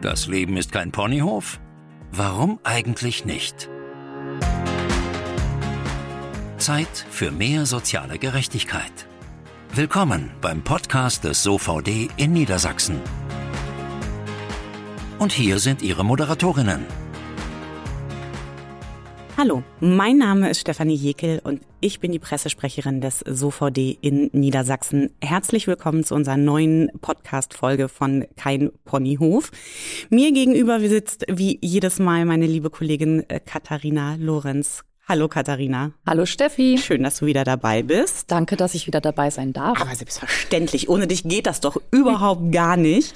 Das Leben ist kein Ponyhof? Warum eigentlich nicht? Zeit für mehr soziale Gerechtigkeit. Willkommen beim Podcast des SOVD in Niedersachsen. Und hier sind Ihre Moderatorinnen. Hallo, mein Name ist Stefanie Jekel und ich bin die Pressesprecherin des SOVD in Niedersachsen. Herzlich willkommen zu unserer neuen Podcast-Folge von Kein Ponyhof. Mir gegenüber sitzt wie jedes Mal meine liebe Kollegin äh, Katharina Lorenz. Hallo Katharina. Hallo Steffi. Schön, dass du wieder dabei bist. Danke, dass ich wieder dabei sein darf. Aber selbstverständlich, ohne dich geht das doch überhaupt gar nicht.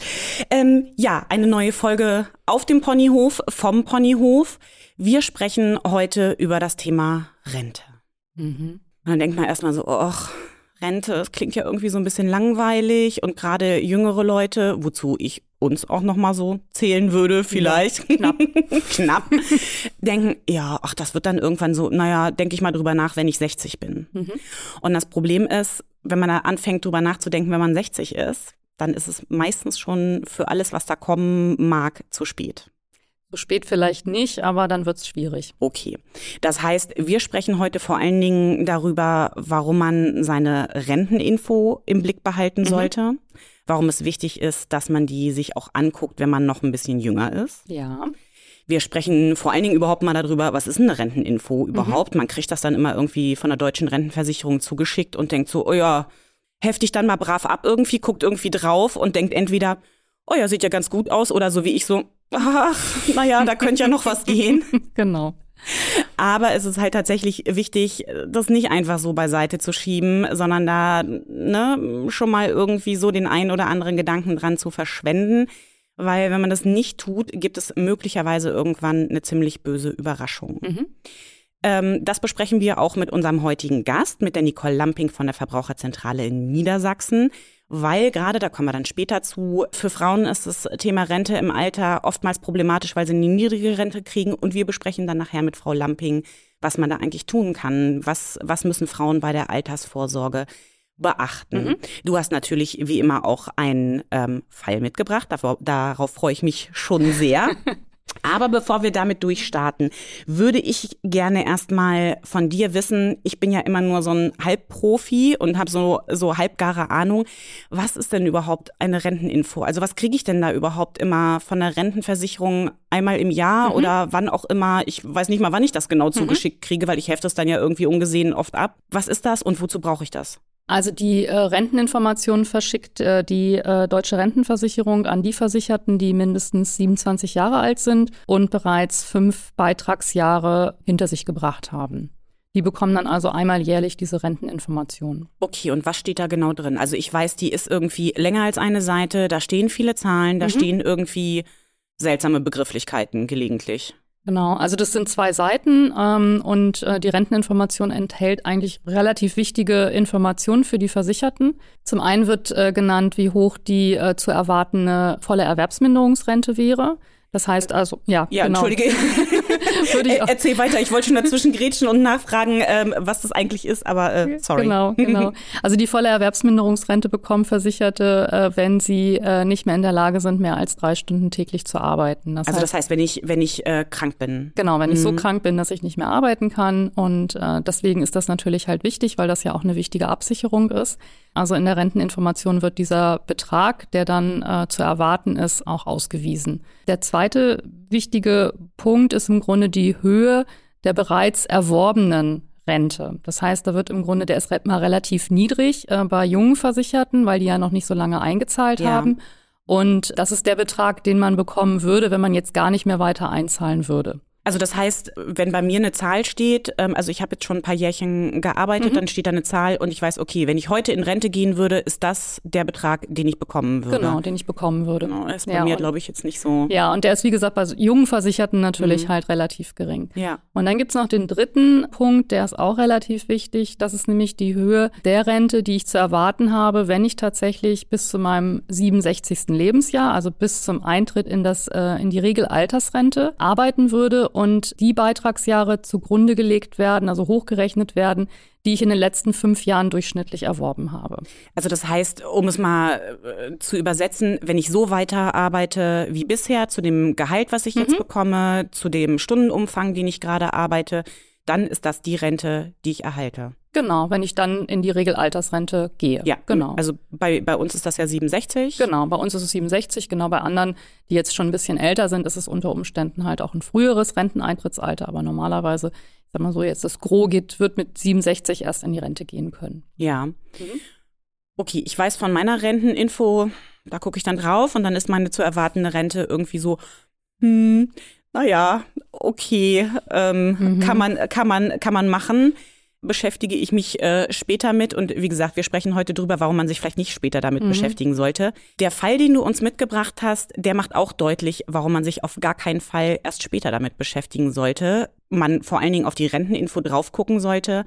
Ähm, ja, eine neue Folge auf dem Ponyhof, vom Ponyhof. Wir sprechen heute über das Thema Rente. Mhm. Und dann denkt man erstmal so, ach, Rente, das klingt ja irgendwie so ein bisschen langweilig und gerade jüngere Leute, wozu ich uns auch noch mal so zählen würde, vielleicht ja, knapp, knapp, denken, ja, ach, das wird dann irgendwann so, naja, denke ich mal drüber nach, wenn ich 60 bin. Mhm. Und das Problem ist, wenn man da anfängt drüber nachzudenken, wenn man 60 ist, dann ist es meistens schon für alles, was da kommen mag, zu spät. So spät vielleicht nicht, aber dann wird es schwierig. Okay. Das heißt, wir sprechen heute vor allen Dingen darüber, warum man seine Renteninfo im Blick behalten mhm. sollte. Warum es wichtig ist, dass man die sich auch anguckt, wenn man noch ein bisschen jünger ist. Ja. Wir sprechen vor allen Dingen überhaupt mal darüber, was ist eine Renteninfo überhaupt? Mhm. Man kriegt das dann immer irgendwie von der deutschen Rentenversicherung zugeschickt und denkt so, oh ja, heftig dann mal brav ab irgendwie, guckt irgendwie drauf und denkt entweder, oh ja, sieht ja ganz gut aus oder so wie ich so, ach, naja, da könnte ja noch was gehen. genau. Aber es ist halt tatsächlich wichtig, das nicht einfach so beiseite zu schieben, sondern da ne, schon mal irgendwie so den einen oder anderen Gedanken dran zu verschwenden. Weil wenn man das nicht tut, gibt es möglicherweise irgendwann eine ziemlich böse Überraschung. Mhm. Ähm, das besprechen wir auch mit unserem heutigen Gast, mit der Nicole Lamping von der Verbraucherzentrale in Niedersachsen weil gerade, da kommen wir dann später zu, für Frauen ist das Thema Rente im Alter oftmals problematisch, weil sie eine niedrige Rente kriegen. Und wir besprechen dann nachher mit Frau Lamping, was man da eigentlich tun kann. Was, was müssen Frauen bei der Altersvorsorge beachten. Mhm. Du hast natürlich wie immer auch einen ähm, Fall mitgebracht. Darauf, darauf freue ich mich schon sehr. Aber bevor wir damit durchstarten, würde ich gerne erstmal von dir wissen, ich bin ja immer nur so ein Halbprofi und habe so, so halbgare Ahnung. Was ist denn überhaupt eine Renteninfo? Also was kriege ich denn da überhaupt immer von der Rentenversicherung einmal im Jahr mhm. oder wann auch immer? Ich weiß nicht mal, wann ich das genau mhm. zugeschickt kriege, weil ich hefte es dann ja irgendwie ungesehen oft ab. Was ist das und wozu brauche ich das? Also die äh, Renteninformation verschickt äh, die äh, deutsche Rentenversicherung an die Versicherten, die mindestens 27 Jahre alt sind und bereits fünf Beitragsjahre hinter sich gebracht haben. Die bekommen dann also einmal jährlich diese Renteninformation. Okay, und was steht da genau drin? Also ich weiß, die ist irgendwie länger als eine Seite, da stehen viele Zahlen, da mhm. stehen irgendwie seltsame Begrifflichkeiten gelegentlich. Genau, also das sind zwei Seiten ähm, und äh, die Renteninformation enthält eigentlich relativ wichtige Informationen für die Versicherten. Zum einen wird äh, genannt, wie hoch die äh, zu erwartende volle Erwerbsminderungsrente wäre. Das heißt also, ja, ja genau. Entschuldige. Ich. Erzähl weiter. Ich wollte schon dazwischen grätschen und nachfragen, ähm, was das eigentlich ist, aber äh, sorry. Genau, genau. Also die volle Erwerbsminderungsrente bekommen Versicherte, äh, wenn sie äh, nicht mehr in der Lage sind, mehr als drei Stunden täglich zu arbeiten. Das also heißt, das heißt, wenn ich, wenn ich äh, krank bin. Genau, wenn mhm. ich so mhm. krank bin, dass ich nicht mehr arbeiten kann. Und äh, deswegen ist das natürlich halt wichtig, weil das ja auch eine wichtige Absicherung ist. Also in der Renteninformation wird dieser Betrag, der dann äh, zu erwarten ist, auch ausgewiesen. Der zweite wichtige Punkt ist im Grunde die Höhe der bereits erworbenen Rente. Das heißt, da wird im Grunde, der ist mal relativ niedrig äh, bei jungen Versicherten, weil die ja noch nicht so lange eingezahlt ja. haben. Und das ist der Betrag, den man bekommen würde, wenn man jetzt gar nicht mehr weiter einzahlen würde. Also das heißt, wenn bei mir eine Zahl steht, ähm, also ich habe jetzt schon ein paar Jährchen gearbeitet, mhm. dann steht da eine Zahl und ich weiß, okay, wenn ich heute in Rente gehen würde, ist das der Betrag, den ich bekommen würde. Genau, den ich bekommen würde. Genau, ist bei ja, mir, glaube ich, jetzt nicht so. Ja, und der ist, wie gesagt, bei jungen Versicherten natürlich mhm. halt relativ gering. Ja. Und dann gibt's noch den dritten Punkt, der ist auch relativ wichtig. Das ist nämlich die Höhe der Rente, die ich zu erwarten habe, wenn ich tatsächlich bis zu meinem 67. Lebensjahr, also bis zum Eintritt in das, äh, in die Regelaltersrente arbeiten würde und die Beitragsjahre zugrunde gelegt werden, also hochgerechnet werden, die ich in den letzten fünf Jahren durchschnittlich erworben habe. Also das heißt, um es mal äh, zu übersetzen, wenn ich so weiter arbeite wie bisher, zu dem Gehalt, was ich mhm. jetzt bekomme, zu dem Stundenumfang, den ich gerade arbeite, dann ist das die Rente, die ich erhalte. Genau, wenn ich dann in die Regelaltersrente gehe. Ja, genau. Also bei, bei uns ist das ja 67. Genau, bei uns ist es 67. Genau, bei anderen, die jetzt schon ein bisschen älter sind, ist es unter Umständen halt auch ein früheres Renteneintrittsalter. Aber normalerweise, ich sag mal so, jetzt das Gros geht, wird mit 67 erst in die Rente gehen können. Ja. Mhm. Okay, ich weiß von meiner Renteninfo, da gucke ich dann drauf und dann ist meine zu erwartende Rente irgendwie so, hm, naja, okay, ähm, mhm. kann man, kann man, kann man machen beschäftige ich mich äh, später mit. Und wie gesagt, wir sprechen heute drüber, warum man sich vielleicht nicht später damit mhm. beschäftigen sollte. Der Fall, den du uns mitgebracht hast, der macht auch deutlich, warum man sich auf gar keinen Fall erst später damit beschäftigen sollte. Man vor allen Dingen auf die Renteninfo drauf gucken sollte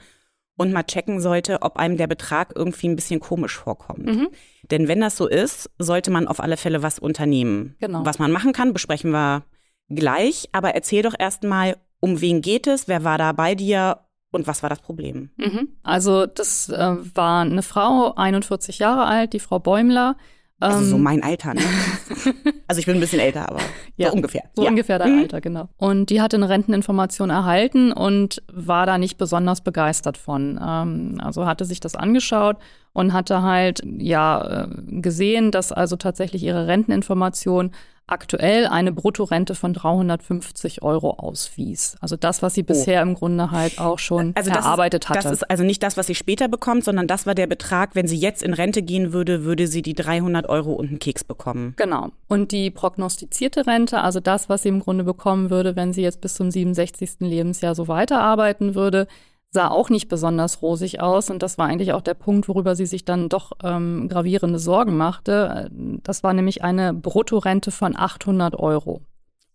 und mal checken sollte, ob einem der Betrag irgendwie ein bisschen komisch vorkommt. Mhm. Denn wenn das so ist, sollte man auf alle Fälle was unternehmen. Genau. Was man machen kann, besprechen wir gleich. Aber erzähl doch erst mal, um wen geht es? Wer war da bei dir? Und was war das Problem? Mhm. Also das äh, war eine Frau, 41 Jahre alt, die Frau Bäumler. Also so ähm, mein Alter, ne? also ich bin ein bisschen älter, aber ja, so ungefähr. So ja. ungefähr dein mhm. Alter, genau. Und die hatte eine Renteninformation erhalten und war da nicht besonders begeistert von. Ähm, also hatte sich das angeschaut und hatte halt ja äh, gesehen, dass also tatsächlich ihre Renteninformation aktuell eine Bruttorente von 350 Euro auswies. Also das, was sie oh. bisher im Grunde halt auch schon also erarbeitet ist, hatte. Das ist also nicht das, was sie später bekommt, sondern das war der Betrag, wenn sie jetzt in Rente gehen würde, würde sie die 300 Euro und einen Keks bekommen. Genau. Und die prognostizierte Rente, also das, was sie im Grunde bekommen würde, wenn sie jetzt bis zum 67. Lebensjahr so weiterarbeiten würde, sah auch nicht besonders rosig aus. Und das war eigentlich auch der Punkt, worüber sie sich dann doch ähm, gravierende Sorgen machte. Das war nämlich eine Bruttorente von 800 Euro.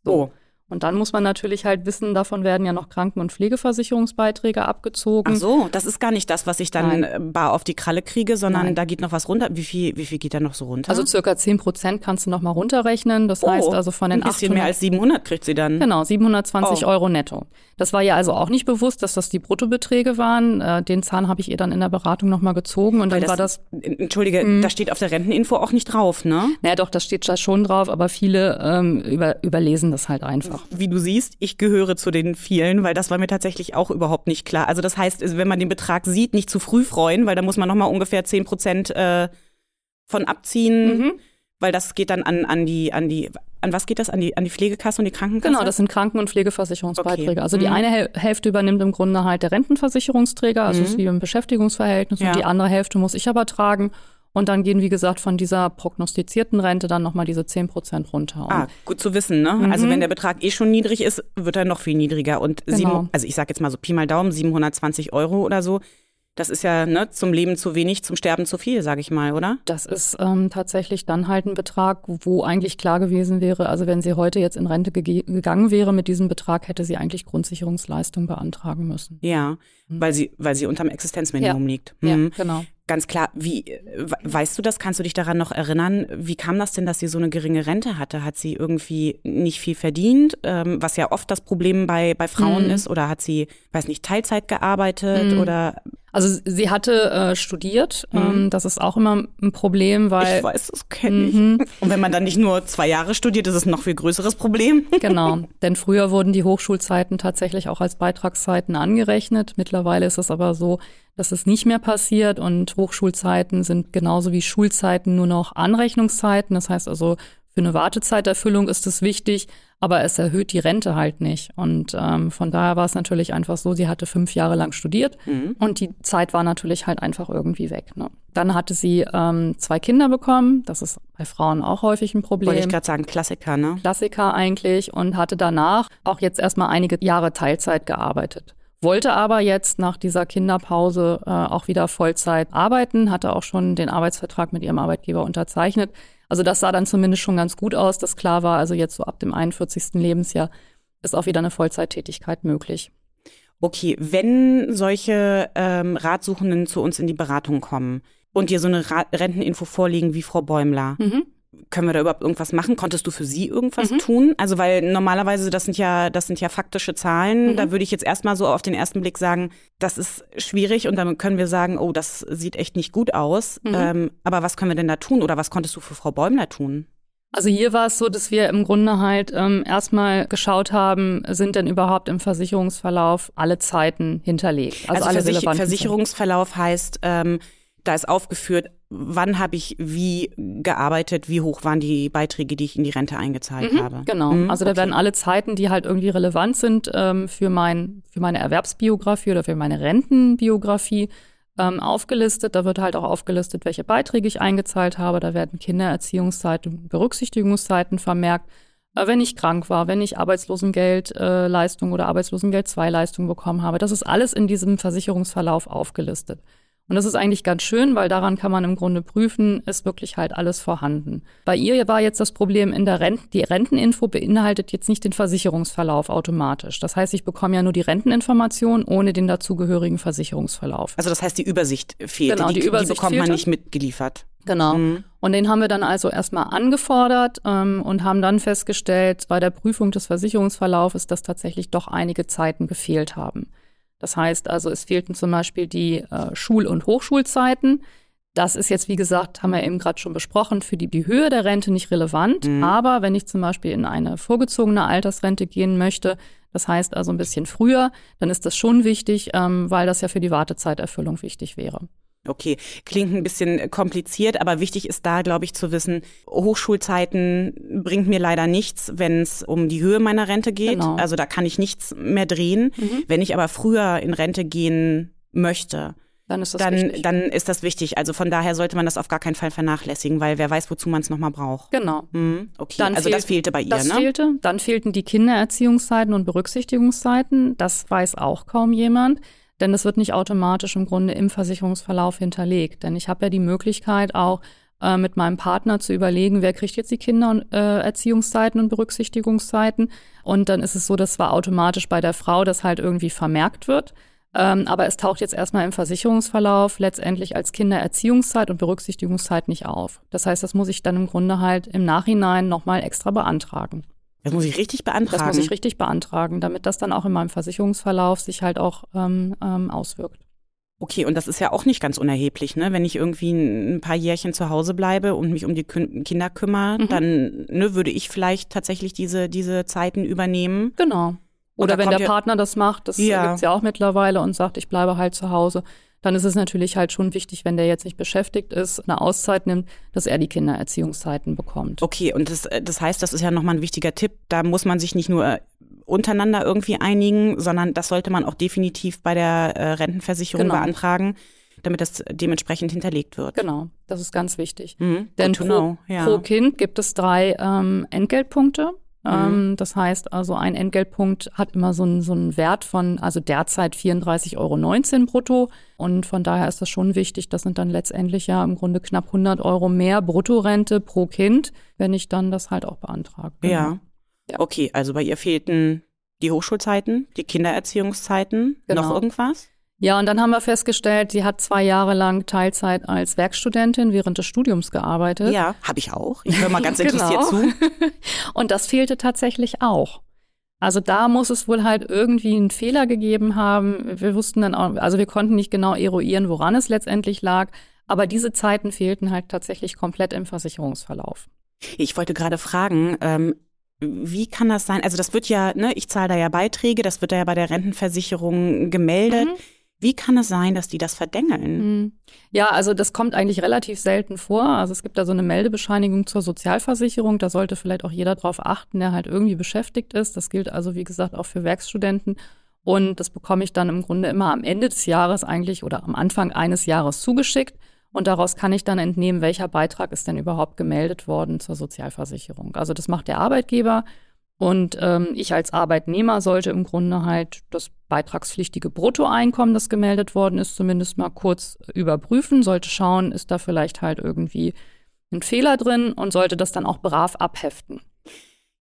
So. Oh. Und dann muss man natürlich halt wissen, davon werden ja noch Kranken- und Pflegeversicherungsbeiträge abgezogen. Ach so, das ist gar nicht das, was ich dann Nein. Äh, bar auf die Kralle kriege, sondern Nein. da geht noch was runter. Wie viel, wie viel geht da noch so runter? Also circa 10 Prozent kannst du noch mal runterrechnen. Das oh, heißt also von den ein bisschen 800, mehr als 700 kriegt sie dann. Genau, 720 oh. Euro netto. Das war ja also auch nicht bewusst, dass das die Bruttobeträge waren. Äh, den Zahn habe ich ihr dann in der Beratung noch mal gezogen und Weil dann das, war das. Entschuldige, mh. das steht auf der Renteninfo auch nicht drauf, ne? Naja, doch, das steht da schon drauf, aber viele ähm, über, überlesen das halt einfach. Wie du siehst, ich gehöre zu den vielen, weil das war mir tatsächlich auch überhaupt nicht klar. Also das heißt, wenn man den Betrag sieht, nicht zu früh freuen, weil da muss man nochmal ungefähr zehn Prozent äh, von abziehen. Mhm. Weil das geht dann an, an die, an die, an was geht das? An die, an die Pflegekasse und die Krankenkasse? Genau, das sind Kranken- und Pflegeversicherungsbeiträge. Okay. Also die mhm. eine Hälfte übernimmt im Grunde halt der Rentenversicherungsträger, also mhm. ist wie im Beschäftigungsverhältnis, ja. und die andere Hälfte muss ich aber tragen. Und dann gehen, wie gesagt, von dieser prognostizierten Rente dann nochmal diese 10 Prozent runter. ah, gut zu wissen, ne? Mhm. Also wenn der Betrag eh schon niedrig ist, wird er noch viel niedriger. Und genau. sieben, also ich sage jetzt mal so Pi mal Daumen, 720 Euro oder so. Das ist ja ne, zum Leben zu wenig, zum Sterben zu viel, sage ich mal, oder? Das ist ähm, tatsächlich dann halt ein Betrag, wo eigentlich klar gewesen wäre, also wenn sie heute jetzt in Rente ge gegangen wäre mit diesem Betrag, hätte sie eigentlich Grundsicherungsleistung beantragen müssen. Ja, mhm. weil sie, weil sie unterm Existenzminimum ja. liegt. Mhm. Ja, genau ganz klar, wie weißt du das? Kannst du dich daran noch erinnern? Wie kam das denn, dass sie so eine geringe Rente hatte? Hat sie irgendwie nicht viel verdient, ähm, was ja oft das Problem bei, bei Frauen mhm. ist? Oder hat sie, weiß nicht, Teilzeit gearbeitet mhm. oder also sie hatte äh, studiert. Mhm. Ähm, das ist auch immer ein Problem, weil. Ich weiß, das kenne ich. Mhm. Und wenn man dann nicht nur zwei Jahre studiert, ist es ein noch viel größeres Problem. Genau. Denn früher wurden die Hochschulzeiten tatsächlich auch als Beitragszeiten angerechnet. Mittlerweile ist es aber so, dass es nicht mehr passiert und Hochschulzeiten sind genauso wie Schulzeiten nur noch Anrechnungszeiten. Das heißt also, für eine Wartezeiterfüllung ist es wichtig, aber es erhöht die Rente halt nicht. Und ähm, von daher war es natürlich einfach so, sie hatte fünf Jahre lang studiert mhm. und die Zeit war natürlich halt einfach irgendwie weg. Ne? Dann hatte sie ähm, zwei Kinder bekommen. Das ist bei Frauen auch häufig ein Problem. Wollte ich gerade sagen, Klassiker, ne? Klassiker eigentlich und hatte danach auch jetzt erstmal einige Jahre Teilzeit gearbeitet wollte aber jetzt nach dieser Kinderpause äh, auch wieder Vollzeit arbeiten, hatte auch schon den Arbeitsvertrag mit ihrem Arbeitgeber unterzeichnet. Also das sah dann zumindest schon ganz gut aus, dass klar war, also jetzt so ab dem 41. Lebensjahr ist auch wieder eine Vollzeittätigkeit möglich. Okay, wenn solche ähm, Ratsuchenden zu uns in die Beratung kommen und dir so eine Ra Renteninfo vorlegen wie Frau Bäumler, mhm. Können wir da überhaupt irgendwas machen? Konntest du für sie irgendwas mhm. tun? Also weil normalerweise das sind ja das sind ja faktische Zahlen. Mhm. Da würde ich jetzt erstmal so auf den ersten Blick sagen, das ist schwierig und damit können wir sagen, oh, das sieht echt nicht gut aus. Mhm. Ähm, aber was können wir denn da tun oder was konntest du für Frau Bäumler tun? Also hier war es so, dass wir im Grunde halt ähm, erstmal geschaut haben, sind denn überhaupt im Versicherungsverlauf alle Zeiten hinterlegt? Also, also alle Versich Versicherungsverlauf heißt, ähm, da ist aufgeführt, wann habe ich wie gearbeitet, wie hoch waren die Beiträge, die ich in die Rente eingezahlt mhm, habe. Genau. Mhm, also da okay. werden alle Zeiten, die halt irgendwie relevant sind ähm, für, mein, für meine Erwerbsbiografie oder für meine Rentenbiografie, ähm, aufgelistet. Da wird halt auch aufgelistet, welche Beiträge ich eingezahlt habe. Da werden Kindererziehungszeiten, Berücksichtigungszeiten vermerkt. Äh, wenn ich krank war, wenn ich Arbeitslosengeldleistung äh, oder Arbeitslosengeld 2 Leistung bekommen habe. Das ist alles in diesem Versicherungsverlauf aufgelistet. Und das ist eigentlich ganz schön, weil daran kann man im Grunde prüfen, ist wirklich halt alles vorhanden. Bei ihr war jetzt das Problem in der Rente, die Renteninfo beinhaltet jetzt nicht den Versicherungsverlauf automatisch. Das heißt, ich bekomme ja nur die Renteninformation ohne den dazugehörigen Versicherungsverlauf. Also das heißt, die Übersicht fehlt. Genau, die, die Übersicht die bekommt fehlte. man nicht mitgeliefert. Genau. Mhm. Und den haben wir dann also erstmal angefordert ähm, und haben dann festgestellt, bei der Prüfung des Versicherungsverlaufes, dass tatsächlich doch einige Zeiten gefehlt haben. Das heißt also, es fehlten zum Beispiel die äh, Schul- und Hochschulzeiten. Das ist jetzt, wie gesagt, haben wir eben gerade schon besprochen, für die, die Höhe der Rente nicht relevant. Mhm. Aber wenn ich zum Beispiel in eine vorgezogene Altersrente gehen möchte, das heißt also ein bisschen früher, dann ist das schon wichtig, ähm, weil das ja für die Wartezeiterfüllung wichtig wäre. Okay, klingt ein bisschen kompliziert, aber wichtig ist da, glaube ich, zu wissen, Hochschulzeiten bringt mir leider nichts, wenn es um die Höhe meiner Rente geht. Genau. Also da kann ich nichts mehr drehen. Mhm. Wenn ich aber früher in Rente gehen möchte, dann ist, das dann, wichtig. dann ist das wichtig. Also von daher sollte man das auf gar keinen Fall vernachlässigen, weil wer weiß, wozu man es nochmal braucht. Genau. Mhm, okay, dann also fehlt, das fehlte bei ihr, das ne? Das fehlte. Dann fehlten die Kindererziehungszeiten und Berücksichtigungszeiten. Das weiß auch kaum jemand. Denn es wird nicht automatisch im Grunde im Versicherungsverlauf hinterlegt. Denn ich habe ja die Möglichkeit auch äh, mit meinem Partner zu überlegen, wer kriegt jetzt die Kindererziehungszeiten äh, und Berücksichtigungszeiten. Und dann ist es so, dass zwar automatisch bei der Frau das halt irgendwie vermerkt wird. Ähm, aber es taucht jetzt erstmal im Versicherungsverlauf letztendlich als Kindererziehungszeit und Berücksichtigungszeit nicht auf. Das heißt, das muss ich dann im Grunde halt im Nachhinein nochmal extra beantragen. Das muss ich richtig beantragen. Das muss ich richtig beantragen, damit das dann auch in meinem Versicherungsverlauf sich halt auch ähm, ähm, auswirkt. Okay, und das ist ja auch nicht ganz unerheblich, ne? Wenn ich irgendwie ein paar Jährchen zu Hause bleibe und mich um die Kinder kümmere, mhm. dann ne, würde ich vielleicht tatsächlich diese, diese Zeiten übernehmen. Genau. Oder, Oder wenn der Partner das macht, das ja. gibt's ja auch mittlerweile und sagt, ich bleibe halt zu Hause, dann ist es natürlich halt schon wichtig, wenn der jetzt nicht beschäftigt ist, eine Auszeit nimmt, dass er die Kindererziehungszeiten bekommt. Okay, und das, das heißt, das ist ja nochmal ein wichtiger Tipp. Da muss man sich nicht nur untereinander irgendwie einigen, sondern das sollte man auch definitiv bei der äh, Rentenversicherung genau. beantragen damit das dementsprechend hinterlegt wird. Genau, das ist ganz wichtig. Mhm, Denn pro, ja. pro, Kind gibt es drei ähm, Entgeltpunkte. Mhm. Ähm, das heißt also, ein Entgeltpunkt hat immer so einen, so einen Wert von, also derzeit 34,19 Euro brutto. Und von daher ist das schon wichtig. Das sind dann letztendlich ja im Grunde knapp 100 Euro mehr Bruttorente pro Kind, wenn ich dann das halt auch beantrage. Genau. Ja. ja. Okay, also bei ihr fehlten die Hochschulzeiten, die Kindererziehungszeiten, genau. noch irgendwas? Ja, und dann haben wir festgestellt, sie hat zwei Jahre lang Teilzeit als Werkstudentin während des Studiums gearbeitet. Ja, habe ich auch. Ich höre mal ganz interessiert genau. zu. und das fehlte tatsächlich auch. Also da muss es wohl halt irgendwie einen Fehler gegeben haben. Wir wussten dann auch, also wir konnten nicht genau eruieren, woran es letztendlich lag. Aber diese Zeiten fehlten halt tatsächlich komplett im Versicherungsverlauf. Ich wollte gerade fragen, ähm, wie kann das sein? Also das wird ja, ne, ich zahle da ja Beiträge, das wird da ja bei der Rentenversicherung gemeldet. Mhm. Wie kann es sein, dass die das verdengeln? Hm. Ja, also das kommt eigentlich relativ selten vor. Also es gibt da so eine Meldebescheinigung zur Sozialversicherung. Da sollte vielleicht auch jeder drauf achten, der halt irgendwie beschäftigt ist. Das gilt also, wie gesagt, auch für Werkstudenten. Und das bekomme ich dann im Grunde immer am Ende des Jahres eigentlich oder am Anfang eines Jahres zugeschickt. Und daraus kann ich dann entnehmen, welcher Beitrag ist denn überhaupt gemeldet worden zur Sozialversicherung. Also das macht der Arbeitgeber und ähm, ich als Arbeitnehmer sollte im Grunde halt das beitragspflichtige Bruttoeinkommen, das gemeldet worden ist, zumindest mal kurz überprüfen, sollte schauen, ist da vielleicht halt irgendwie ein Fehler drin und sollte das dann auch brav abheften.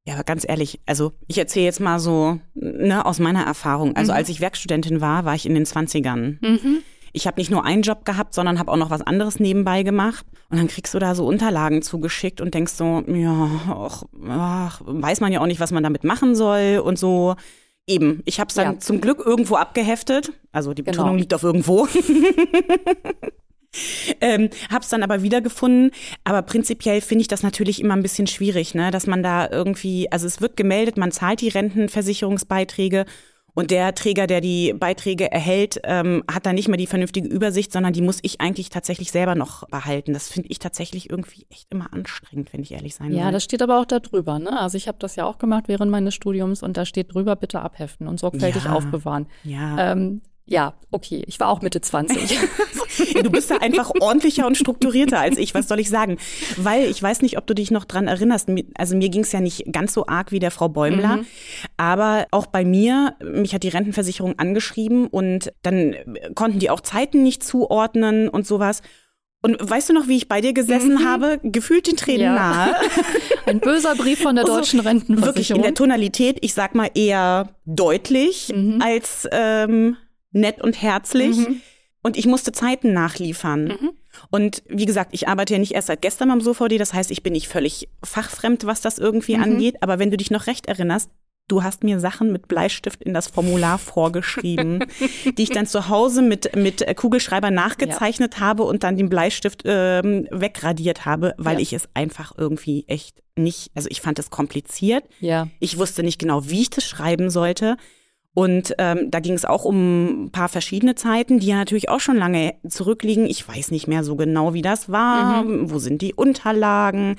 Ja, aber ganz ehrlich, also ich erzähle jetzt mal so ne, aus meiner Erfahrung. Also mhm. als ich Werkstudentin war, war ich in den 20ern. Mhm. Ich habe nicht nur einen Job gehabt, sondern habe auch noch was anderes nebenbei gemacht. Und dann kriegst du da so Unterlagen zugeschickt und denkst so, ja, ach, ach, weiß man ja auch nicht, was man damit machen soll und so. Eben, ich habe es dann ja. zum Glück irgendwo abgeheftet. Also die Betonung genau. liegt auf irgendwo. ähm, hab's dann aber wiedergefunden. Aber prinzipiell finde ich das natürlich immer ein bisschen schwierig, ne? dass man da irgendwie, also es wird gemeldet, man zahlt die Rentenversicherungsbeiträge und der Träger, der die Beiträge erhält, ähm, hat dann nicht mehr die vernünftige Übersicht, sondern die muss ich eigentlich tatsächlich selber noch behalten. Das finde ich tatsächlich irgendwie echt immer anstrengend, wenn ich ehrlich sein Ja, das steht aber auch da drüber. Ne? Also ich habe das ja auch gemacht während meines Studiums und da steht drüber, bitte abheften und sorgfältig ja, aufbewahren. Ja. Ähm, ja, okay, ich war auch Mitte 20. du bist da einfach ordentlicher und strukturierter als ich, was soll ich sagen? Weil ich weiß nicht, ob du dich noch dran erinnerst. Also mir ging es ja nicht ganz so arg wie der Frau Bäumler, mhm. aber auch bei mir, mich hat die Rentenversicherung angeschrieben und dann konnten die auch Zeiten nicht zuordnen und sowas. Und weißt du noch, wie ich bei dir gesessen mhm. habe? Gefühlt den Tränen ja. nahe. Ein böser Brief von der also deutschen Rentenversicherung. Wirklich in der Tonalität, ich sag mal eher deutlich mhm. als ähm, nett und herzlich. Mhm. Und ich musste Zeiten nachliefern. Mhm. Und wie gesagt, ich arbeite ja nicht erst seit gestern am SOVD, das heißt, ich bin nicht völlig fachfremd, was das irgendwie mhm. angeht. Aber wenn du dich noch recht erinnerst, du hast mir Sachen mit Bleistift in das Formular vorgeschrieben, die ich dann zu Hause mit, mit Kugelschreiber nachgezeichnet ja. habe und dann den Bleistift ähm, wegradiert habe, weil ja. ich es einfach irgendwie echt nicht, also ich fand es kompliziert. Ja. Ich wusste nicht genau, wie ich das schreiben sollte. Und ähm, da ging es auch um ein paar verschiedene Zeiten, die ja natürlich auch schon lange zurückliegen. Ich weiß nicht mehr so genau, wie das war. Mhm. Wo sind die Unterlagen?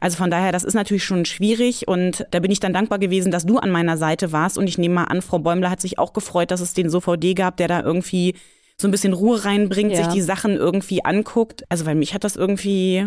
Also von daher, das ist natürlich schon schwierig. Und da bin ich dann dankbar gewesen, dass du an meiner Seite warst. Und ich nehme mal an, Frau Bäumler hat sich auch gefreut, dass es den SOVD gab, der da irgendwie so ein bisschen Ruhe reinbringt, ja. sich die Sachen irgendwie anguckt. Also weil mich hat das irgendwie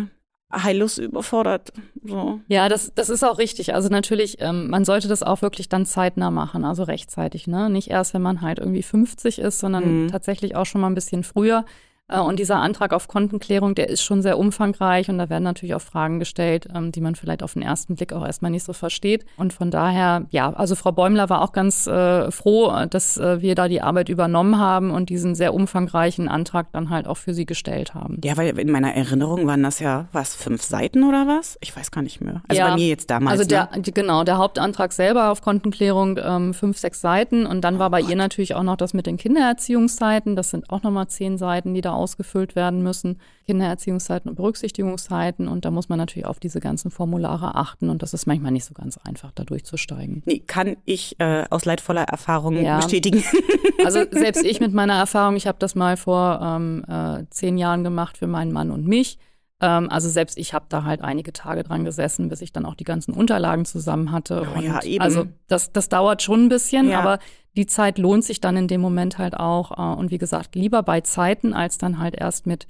heillos überfordert. So. Ja, das, das ist auch richtig. Also natürlich, ähm, man sollte das auch wirklich dann zeitnah machen, also rechtzeitig. Ne? Nicht erst, wenn man halt irgendwie 50 ist, sondern mhm. tatsächlich auch schon mal ein bisschen früher. Äh, und dieser Antrag auf Kontenklärung, der ist schon sehr umfangreich und da werden natürlich auch Fragen gestellt, ähm, die man vielleicht auf den ersten Blick auch erstmal nicht so versteht. Und von daher, ja, also Frau Bäumler war auch ganz äh, froh, dass äh, wir da die Arbeit übernommen haben und diesen sehr umfangreichen Antrag dann halt auch für sie gestellt haben. Ja, weil in meiner Erinnerung waren das ja, was, fünf Seiten oder was? Ich weiß gar nicht mehr. Also ja, bei mir jetzt damals. Also der, ne? genau, der Hauptantrag selber auf Kontenklärung ähm, fünf, sechs Seiten und dann war bei Gott. ihr natürlich auch noch das mit den Kindererziehungszeiten. Das sind auch nochmal zehn Seiten, die da ausgefüllt werden müssen. Kindererziehungszeiten und Berücksichtigungszeiten. Und da muss man natürlich auf diese ganzen Formulare achten. Und das ist manchmal nicht so ganz einfach, da durchzusteigen. Nee, kann ich äh, aus leidvoller Erfahrung ja. bestätigen. Also selbst ich mit meiner Erfahrung, ich habe das mal vor ähm, äh, zehn Jahren gemacht für meinen Mann und mich. Ähm, also selbst ich habe da halt einige Tage dran gesessen, bis ich dann auch die ganzen Unterlagen zusammen hatte. Oh, ja, eben. Also das, das dauert schon ein bisschen, ja. aber die Zeit lohnt sich dann in dem Moment halt auch. Äh, und wie gesagt, lieber bei Zeiten als dann halt erst mit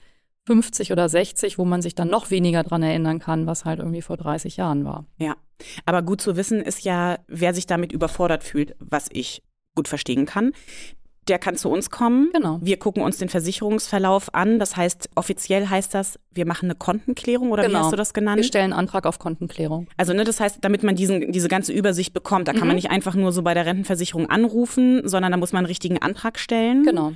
50 oder 60, wo man sich dann noch weniger dran erinnern kann, was halt irgendwie vor 30 Jahren war. Ja, aber gut zu wissen ist ja, wer sich damit überfordert fühlt, was ich gut verstehen kann, der kann zu uns kommen. Genau. Wir gucken uns den Versicherungsverlauf an. Das heißt, offiziell heißt das, wir machen eine Kontenklärung oder genau. wie hast du das genannt? Wir stellen einen Antrag auf Kontenklärung. Also, ne, das heißt, damit man diesen, diese ganze Übersicht bekommt, da kann mhm. man nicht einfach nur so bei der Rentenversicherung anrufen, sondern da muss man einen richtigen Antrag stellen. Genau.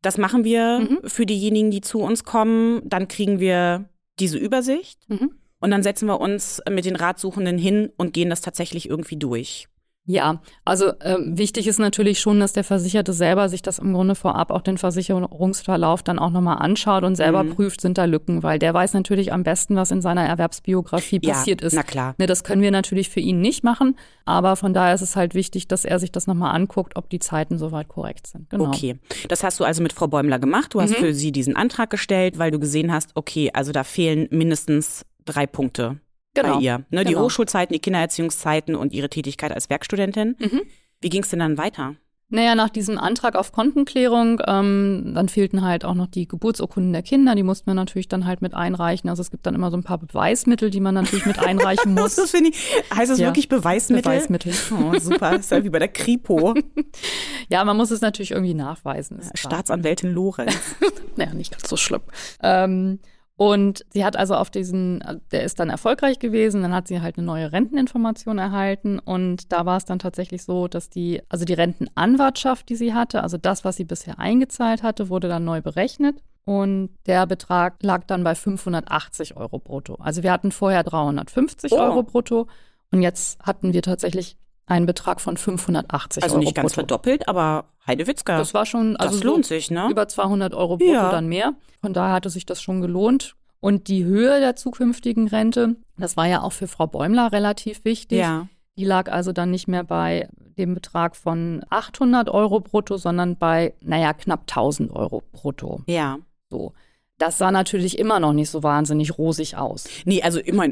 Das machen wir mhm. für diejenigen, die zu uns kommen. Dann kriegen wir diese Übersicht. Mhm. Und dann setzen wir uns mit den Ratsuchenden hin und gehen das tatsächlich irgendwie durch. Ja, also äh, wichtig ist natürlich schon, dass der Versicherte selber sich das im Grunde vorab auch den Versicherungsverlauf dann auch nochmal anschaut und selber mhm. prüft, sind da Lücken, weil der weiß natürlich am besten, was in seiner Erwerbsbiografie ja, passiert ist. Na klar. Ne, das können wir natürlich für ihn nicht machen, aber von daher ist es halt wichtig, dass er sich das nochmal anguckt, ob die Zeiten soweit korrekt sind. Genau. Okay, das hast du also mit Frau Bäumler gemacht. Du hast mhm. für sie diesen Antrag gestellt, weil du gesehen hast, okay, also da fehlen mindestens drei Punkte genau. bei ihr. Ne, genau. Die Hochschulzeiten, die Kindererziehungszeiten und ihre Tätigkeit als Werkstudentin. Mhm. Wie ging es denn dann weiter? Naja, nach diesem Antrag auf Kontenklärung, ähm, dann fehlten halt auch noch die Geburtsurkunden der Kinder, die mussten wir natürlich dann halt mit einreichen. Also es gibt dann immer so ein paar Beweismittel, die man natürlich mit einreichen muss. das finde ich, heißt das ja, wirklich Beweismittel? Beweismittel. Oh, super, ist ja wie bei der Kripo. ja, man muss es natürlich irgendwie nachweisen. Staatsanwältin Lorenz. naja, nicht ganz so schlimm. Ähm, Und sie hat also auf diesen, der ist dann erfolgreich gewesen, dann hat sie halt eine neue Renteninformation erhalten und da war es dann tatsächlich so, dass die, also die Rentenanwartschaft, die sie hatte, also das, was sie bisher eingezahlt hatte, wurde dann neu berechnet und der Betrag lag dann bei 580 Euro brutto. Also wir hatten vorher 350 oh. Euro brutto und jetzt hatten wir tatsächlich einen Betrag von 580 also Euro. Also nicht ganz brutto. verdoppelt, aber Heidewitzka. Das war schon, also das lohnt sich, ne? Über 200 Euro brutto Ja. dann mehr. Von daher hatte sich das schon gelohnt. Und die Höhe der zukünftigen Rente, das war ja auch für Frau Bäumler relativ wichtig. Ja. Die lag also dann nicht mehr bei dem Betrag von 800 Euro brutto, sondern bei, naja, knapp 1000 Euro brutto. Ja. So. Das sah natürlich immer noch nicht so wahnsinnig rosig aus. Nee, also immer.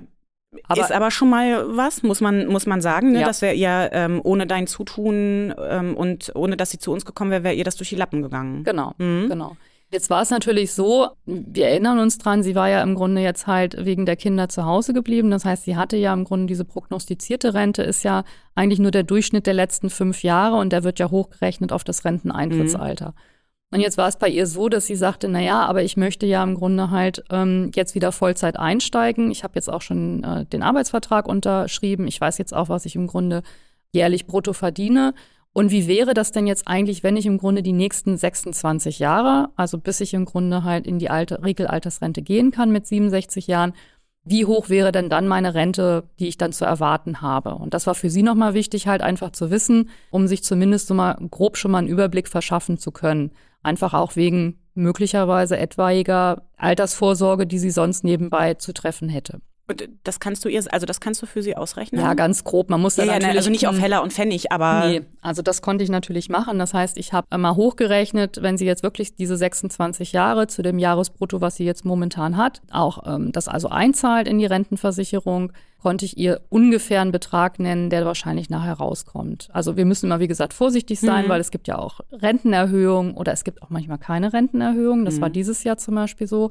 Aber- ist aber schon mal was, muss man, muss man sagen, ne? Ja. dass wir ihr ähm, ohne dein Zutun ähm, und ohne dass sie zu uns gekommen wäre, wäre ihr das durch die Lappen gegangen. Genau, Mhm. genau. Jetzt war es natürlich so, wir erinnern uns dran, sie war ja im Grunde jetzt halt wegen der Kinder zu Hause geblieben. Das heißt, sie hatte ja im Grunde diese prognostizierte Rente, ist ja eigentlich nur der Durchschnitt der letzten fünf Jahre und der wird ja hochgerechnet auf das Renteneintrittsalter. Und jetzt war es bei ihr so, dass sie sagte, na ja, aber ich möchte ja im Grunde halt ähm, jetzt wieder Vollzeit einsteigen. Ich habe jetzt auch schon äh, den Arbeitsvertrag unterschrieben. Ich weiß jetzt auch, was ich im Grunde jährlich brutto verdiene. Und wie wäre das denn jetzt eigentlich, wenn ich im Grunde die nächsten 26 Jahre, also bis ich im Grunde halt in die alte Regelaltersrente gehen kann mit 67 Jahren, wie hoch wäre denn dann meine Rente, die ich dann zu erwarten habe? Und das war für sie nochmal wichtig, halt einfach zu wissen, um sich zumindest so mal grob schon mal einen Überblick verschaffen zu können. Einfach auch wegen möglicherweise etwaiger Altersvorsorge, die sie sonst nebenbei zu treffen hätte. Und das kannst du ihr, also das kannst du für sie ausrechnen? Ja, ganz grob. Man muss ja, ja, natürlich nein, also nicht auf hm, Heller und Pfennig, aber Nee, also das konnte ich natürlich machen. Das heißt, ich habe mal hochgerechnet, wenn sie jetzt wirklich diese 26 Jahre zu dem Jahresbrutto, was sie jetzt momentan hat, auch ähm, das also einzahlt in die Rentenversicherung, konnte ich ihr ungefähr einen Betrag nennen, der wahrscheinlich nachher rauskommt. Also wir müssen immer, wie gesagt, vorsichtig sein, Mhm. weil es gibt ja auch Rentenerhöhungen oder es gibt auch manchmal keine Rentenerhöhungen. Das Mhm. war dieses Jahr zum Beispiel so.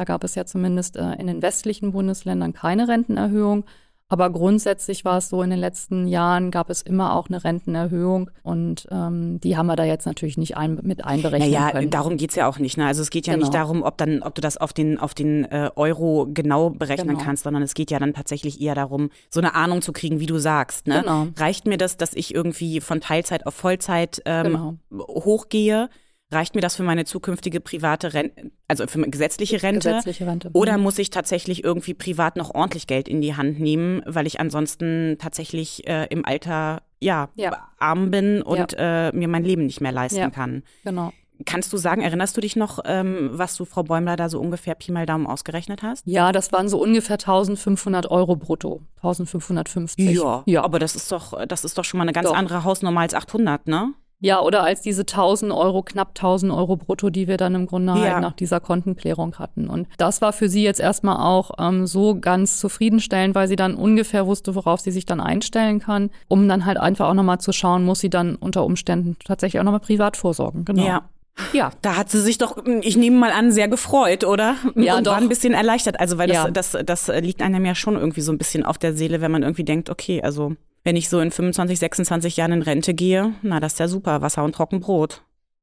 Da gab es ja zumindest äh, in den westlichen Bundesländern keine Rentenerhöhung. Aber grundsätzlich war es so, in den letzten Jahren gab es immer auch eine Rentenerhöhung und ähm, die haben wir da jetzt natürlich nicht ein, mit einberechnen Naja, können. darum geht's ja auch nicht. Ne? Also es geht ja nicht Genau. darum, ob dann, ob du das auf den, auf den äh, Euro genau berechnen Genau. kannst, sondern es geht ja dann tatsächlich eher darum, so eine Ahnung zu kriegen, wie du sagst. Ne? Genau. Reicht mir das, dass ich irgendwie von Teilzeit auf Vollzeit ähm, Genau. hochgehe? Reicht mir das für meine zukünftige private Rente, also für meine gesetzliche Rente? Gesetzliche Rente. Oder Mhm. muss ich tatsächlich irgendwie privat noch ordentlich Geld in die Hand nehmen, weil ich ansonsten tatsächlich äh, im Alter ja, Ja. arm bin und äh, mir mein Leben nicht mehr leisten Ja. kann? Genau. Kannst du sagen, erinnerst du dich noch, ähm, was du Frau Bäumler da so ungefähr Pi mal Daumen ausgerechnet hast? Ja, das waren so ungefähr 1500 Euro brutto. 1550. ja. aber das ist doch, das ist doch schon mal eine ganz Doch. andere Hausnummer als 800, ne? Ja, oder als diese 1000 Euro, knapp 1000 Euro brutto, die wir dann im Grunde Ja. halt nach dieser Kontenklärung hatten. Und das war für sie jetzt erstmal auch ähm, so ganz zufriedenstellend, weil sie dann ungefähr wusste, worauf sie sich dann einstellen kann, um dann halt einfach auch nochmal zu schauen, muss sie dann unter Umständen tatsächlich auch nochmal privat vorsorgen. Genau. Ja. Ja. Da hat sie sich doch, ich nehme mal an, sehr gefreut, oder? Ja, Und doch. war ein bisschen erleichtert. Also, weil das, Ja. das, das liegt einem ja schon irgendwie so ein bisschen auf der Seele, wenn man irgendwie denkt, okay, also wenn ich so in 25, 26 Jahren in Rente gehe, na, das ist ja super, Wasser und Trockenbrot.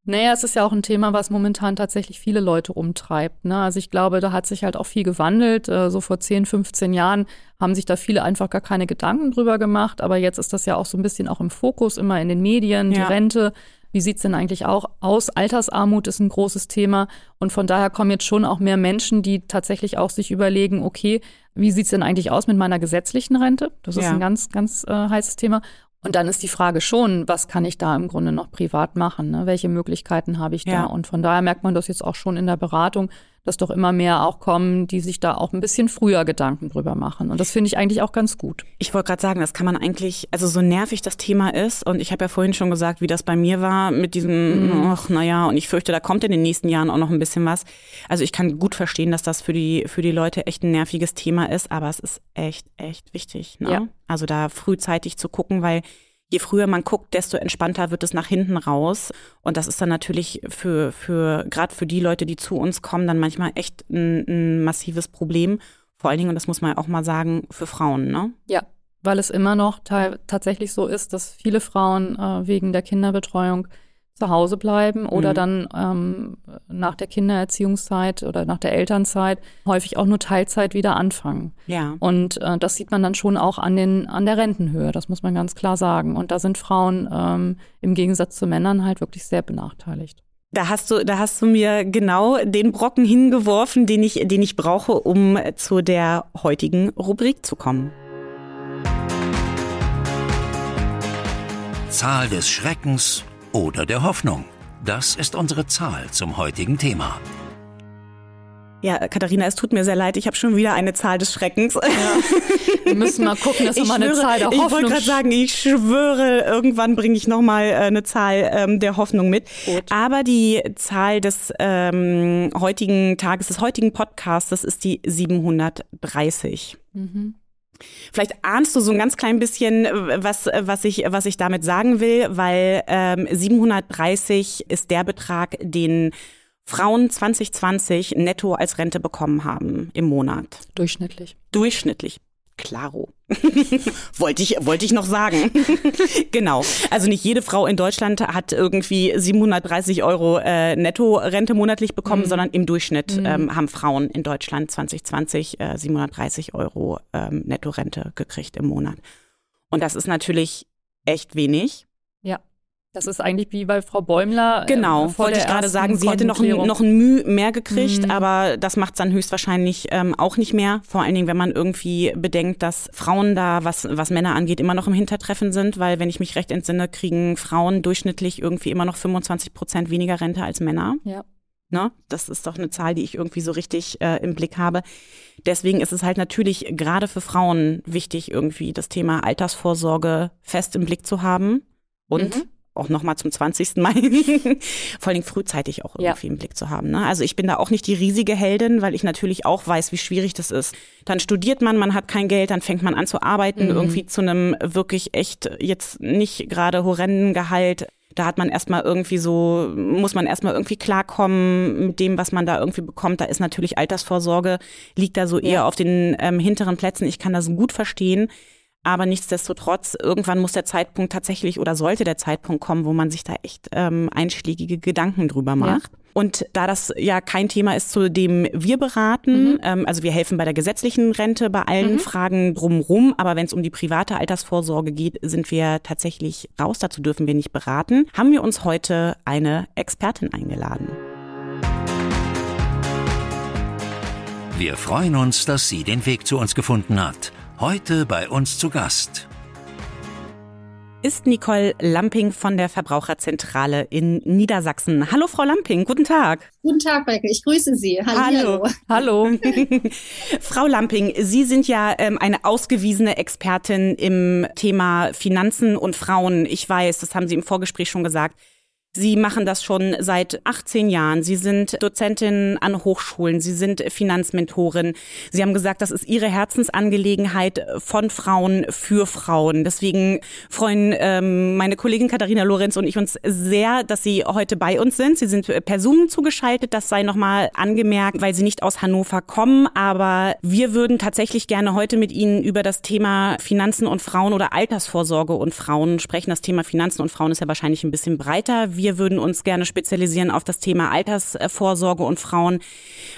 Naja, es ist ja auch ein Thema, was momentan tatsächlich viele Leute umtreibt. Ne? Also ich glaube, da hat sich halt auch viel gewandelt. Äh, So vor 10, 15 Jahren haben sich da viele einfach gar keine Gedanken drüber gemacht. Aber jetzt ist das ja auch so ein bisschen auch im Fokus, immer in den Medien, die Ja. Rente. Wie sieht's denn eigentlich auch aus? Altersarmut ist ein großes Thema. Und von daher kommen jetzt schon auch mehr Menschen, die tatsächlich auch sich überlegen, okay, wie sieht's denn eigentlich aus mit meiner gesetzlichen Rente? Das ist Ja. ein ganz, ganz äh, heißes Thema. Und dann ist die Frage schon, was kann ich da im Grunde noch privat machen? Ne? Welche Möglichkeiten habe ich da? Ja. Und von daher merkt man das jetzt auch schon in der Beratung, dass doch immer mehr auch kommen, die sich da auch ein bisschen früher Gedanken drüber machen. Und das finde ich eigentlich auch ganz gut. Ich wollte gerade sagen, das kann man eigentlich, also so nervig das Thema ist, und ich habe ja vorhin schon gesagt, wie das bei mir war mit diesem, ach naja, und ich fürchte, da kommt in den nächsten Jahren auch noch ein bisschen was. Also ich kann gut verstehen, dass das für die, für die Leute echt ein nerviges Thema ist, aber es ist echt, echt wichtig. Ne? Ja. Also da frühzeitig zu gucken, weil je früher man guckt, desto entspannter wird es nach hinten raus. Und das ist dann natürlich für, für gerade für die Leute, die zu uns kommen, dann manchmal echt ein, ein massives Problem. Vor allen Dingen, und das muss man auch mal sagen, für Frauen, ne? Ja, weil es immer noch tatsächlich so ist, dass viele Frauen äh, wegen der Kinderbetreuung zu Hause bleiben oder Mhm. dann ähm, nach der Kindererziehungszeit oder nach der Elternzeit häufig auch nur Teilzeit wieder anfangen. Ja. Und äh, das sieht man dann schon auch an, den, an der Rentenhöhe, das muss man ganz klar sagen. Und da sind Frauen ähm, im Gegensatz zu Männern halt wirklich sehr benachteiligt. Da hast du, da hast du mir genau den Brocken hingeworfen, den ich, den ich brauche, um zu der heutigen Rubrik zu kommen. Zahl des Schreckens oder der Hoffnung. Das ist unsere Zahl zum heutigen Thema. Ja, Katharina, es tut mir sehr leid, ich habe schon wieder eine Zahl des Schreckens. Wir müssen mal gucken, dass wir Ich mal eine schwöre, Zahl der ich Hoffnung wollte gerade sagen, ich schwöre, irgendwann bringe ich nochmal äh, eine Zahl ähm, der Hoffnung mit. Gut. Aber die Zahl des ähm, heutigen Tages, des heutigen Podcasts, das ist die 730. Mhm. Vielleicht ahnst du so ein ganz klein bisschen, äh, was, äh, was, ich, was ich damit sagen will, weil ähm, 730 ist der Betrag, den Frauen 2020 netto als Rente bekommen haben im Monat. Durchschnittlich. Durchschnittlich. Klaro. wollte ich, wollte ich noch sagen. genau. Also nicht jede Frau in Deutschland hat irgendwie 730 Euro äh, Netto-Rente monatlich bekommen, Mhm. sondern im Durchschnitt ähm, haben Frauen in Deutschland 2020 äh, 730 Euro ähm, Netto-Rente gekriegt im Monat. Und das ist natürlich echt wenig. Ja. Das ist eigentlich wie bei Frau Bäumler. äh, Genau, vor wollte ich gerade sagen, sie hätte noch ein, noch ein Mühe mehr gekriegt, Mhm. aber das macht dann höchstwahrscheinlich ähm, auch nicht mehr. Vor allen Dingen, wenn man irgendwie bedenkt, dass Frauen da, was, was Männer angeht, immer noch im Hintertreffen sind, weil wenn ich mich recht entsinne, kriegen Frauen durchschnittlich irgendwie immer noch 25 Prozent weniger Rente als Männer. Ja. Ne? Das ist doch eine Zahl, die ich irgendwie so richtig äh, im Blick habe. Deswegen ist es halt natürlich gerade für Frauen wichtig, irgendwie das Thema Altersvorsorge fest im Blick zu haben und Mhm. Auch nochmal zum 20. Mal vor allen Dingen frühzeitig auch Ja. irgendwie im Blick zu haben. Ne? Also ich bin da auch nicht die riesige Heldin, weil ich natürlich auch weiß, wie schwierig das ist. Dann studiert man, man hat kein Geld, dann fängt man an zu arbeiten, Mhm. irgendwie zu einem wirklich echt jetzt nicht gerade horrenden Gehalt. Da hat man erstmal irgendwie so, muss man erstmal irgendwie klarkommen mit dem, was man da irgendwie bekommt. Da ist natürlich Altersvorsorge, liegt da so eher auf den ähm, hinteren Plätzen. Ich kann das gut verstehen. Aber nichtsdestotrotz, irgendwann muss der Zeitpunkt tatsächlich oder sollte der Zeitpunkt kommen, wo man sich da echt ähm, einschlägige Gedanken drüber macht. Und da das ja kein Thema ist, zu dem wir beraten, ähm, also wir helfen bei der gesetzlichen Rente, bei allen Fragen drumrum, aber wenn es um die private Altersvorsorge geht, sind wir tatsächlich raus, dazu dürfen wir nicht beraten, haben wir uns heute eine Expertin eingeladen. Wir freuen uns, dass sie den Weg zu uns gefunden hat. Heute bei uns zu Gast. Ist Nicole Lamping von der Verbraucherzentrale in Niedersachsen. Hallo Frau Lamping, guten Tag. Guten Tag, Maike. Ich grüße Sie. Hallo. Hallo. Frau Lamping, Sie sind ja ähm, eine ausgewiesene Expertin im Thema Finanzen und Frauen. Ich weiß, das haben Sie im Vorgespräch schon gesagt. Sie machen das schon seit 18 Jahren. Sie sind Dozentin an Hochschulen. Sie sind Finanzmentorin. Sie haben gesagt, das ist Ihre Herzensangelegenheit von Frauen für Frauen. Deswegen freuen ähm, meine Kollegin Katharina Lorenz und ich uns sehr, dass Sie heute bei uns sind. Sie sind per Zoom zugeschaltet. Das sei nochmal angemerkt, weil Sie nicht aus Hannover kommen. Aber wir würden tatsächlich gerne heute mit Ihnen über das Thema Finanzen und Frauen oder Altersvorsorge und Frauen sprechen. Das Thema Finanzen und Frauen ist ja wahrscheinlich ein bisschen breiter. Wir würden uns gerne spezialisieren auf das Thema Altersvorsorge und Frauen,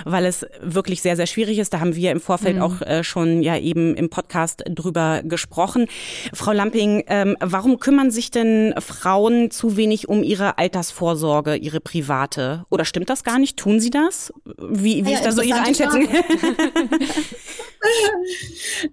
weil es wirklich sehr, sehr schwierig ist. Da haben wir im Vorfeld auch äh, schon ja eben im Podcast drüber gesprochen. Frau Lamping, ähm, warum kümmern sich denn Frauen zu wenig um ihre Altersvorsorge, ihre private? Oder stimmt das gar nicht? Tun sie das? Wie, wie Ja, ist da so Ihre Einschätzung?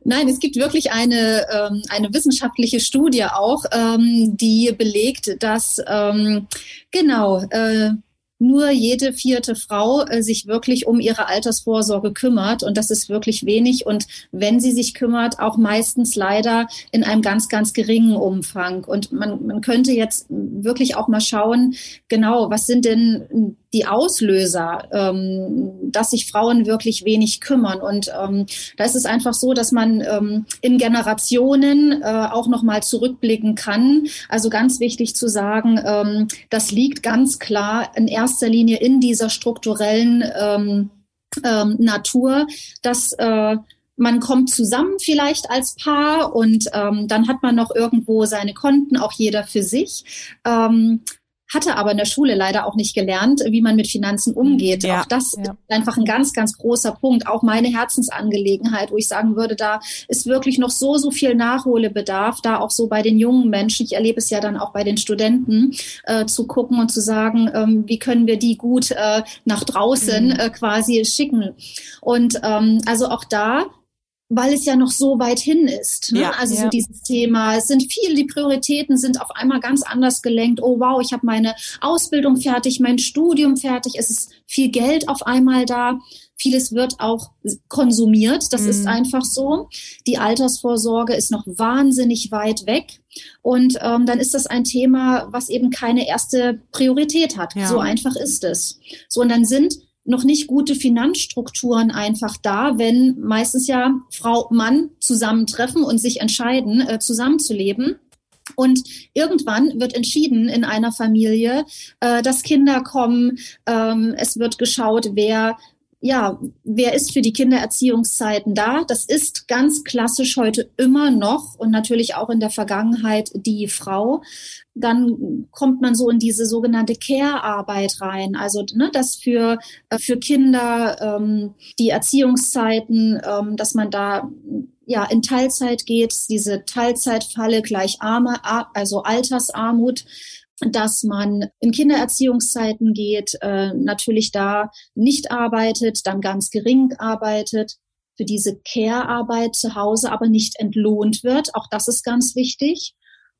Nein, es gibt wirklich eine, ähm, eine wissenschaftliche Studie auch, ähm, die belegt, dass ähm, genau äh, nur jede vierte Frau äh, sich wirklich um ihre Altersvorsorge kümmert. Und das ist wirklich wenig. Und wenn sie sich kümmert, auch meistens leider in einem ganz, ganz geringen Umfang. Und man, man könnte jetzt wirklich auch mal schauen, genau, was sind denn die Auslöser, ähm, dass sich Frauen wirklich wenig kümmern. Und ähm, da ist es einfach so, dass man ähm, in Generationen äh, auch nochmal zurückblicken kann. Also ganz wichtig zu sagen, ähm, das liegt ganz klar in erster Linie in dieser strukturellen ähm, ähm, Natur, dass äh, man kommt zusammen vielleicht als Paar und ähm, dann hat man noch irgendwo seine Konten, auch jeder für sich. Ähm, hatte aber in der Schule leider auch nicht gelernt, wie man mit Finanzen umgeht. Ja, auch das ja. ist einfach ein ganz, ganz großer Punkt. Auch meine Herzensangelegenheit, wo ich sagen würde, da ist wirklich noch so, so viel Nachholbedarf, da auch so bei den jungen Menschen. Ich erlebe es ja dann auch bei den Studenten, äh, zu gucken und zu sagen, ähm, wie können wir die gut äh, nach draußen mhm. äh, quasi schicken. Und ähm, also auch da weil es ja noch so weit hin ist. Ne? Ja, also ja. so dieses Thema, es sind viele, die Prioritäten sind auf einmal ganz anders gelenkt. Oh wow, ich habe meine Ausbildung fertig, mein Studium fertig, es ist viel Geld auf einmal da. Vieles wird auch konsumiert, das mhm. ist einfach so. Die Altersvorsorge ist noch wahnsinnig weit weg. Und ähm, dann ist das ein Thema, was eben keine erste Priorität hat. Ja. So einfach ist es. So, und dann sind noch nicht gute Finanzstrukturen einfach da, wenn meistens ja Frau, Mann zusammentreffen und sich entscheiden, äh, zusammenzuleben. Und irgendwann wird entschieden in einer Familie, äh, dass Kinder kommen. Ähm, es wird geschaut, wer ja, wer ist für die Kindererziehungszeiten da? Das ist ganz klassisch heute immer noch und natürlich auch in der Vergangenheit die Frau. Dann kommt man so in diese sogenannte Care-Arbeit rein. Also, ne, dass für, äh, für Kinder ähm, die Erziehungszeiten, ähm, dass man da ja in Teilzeit geht, diese Teilzeitfalle gleich Arme, also Altersarmut dass man in Kindererziehungszeiten geht, äh, natürlich da nicht arbeitet, dann ganz gering arbeitet, für diese Care-Arbeit zu Hause aber nicht entlohnt wird. Auch das ist ganz wichtig.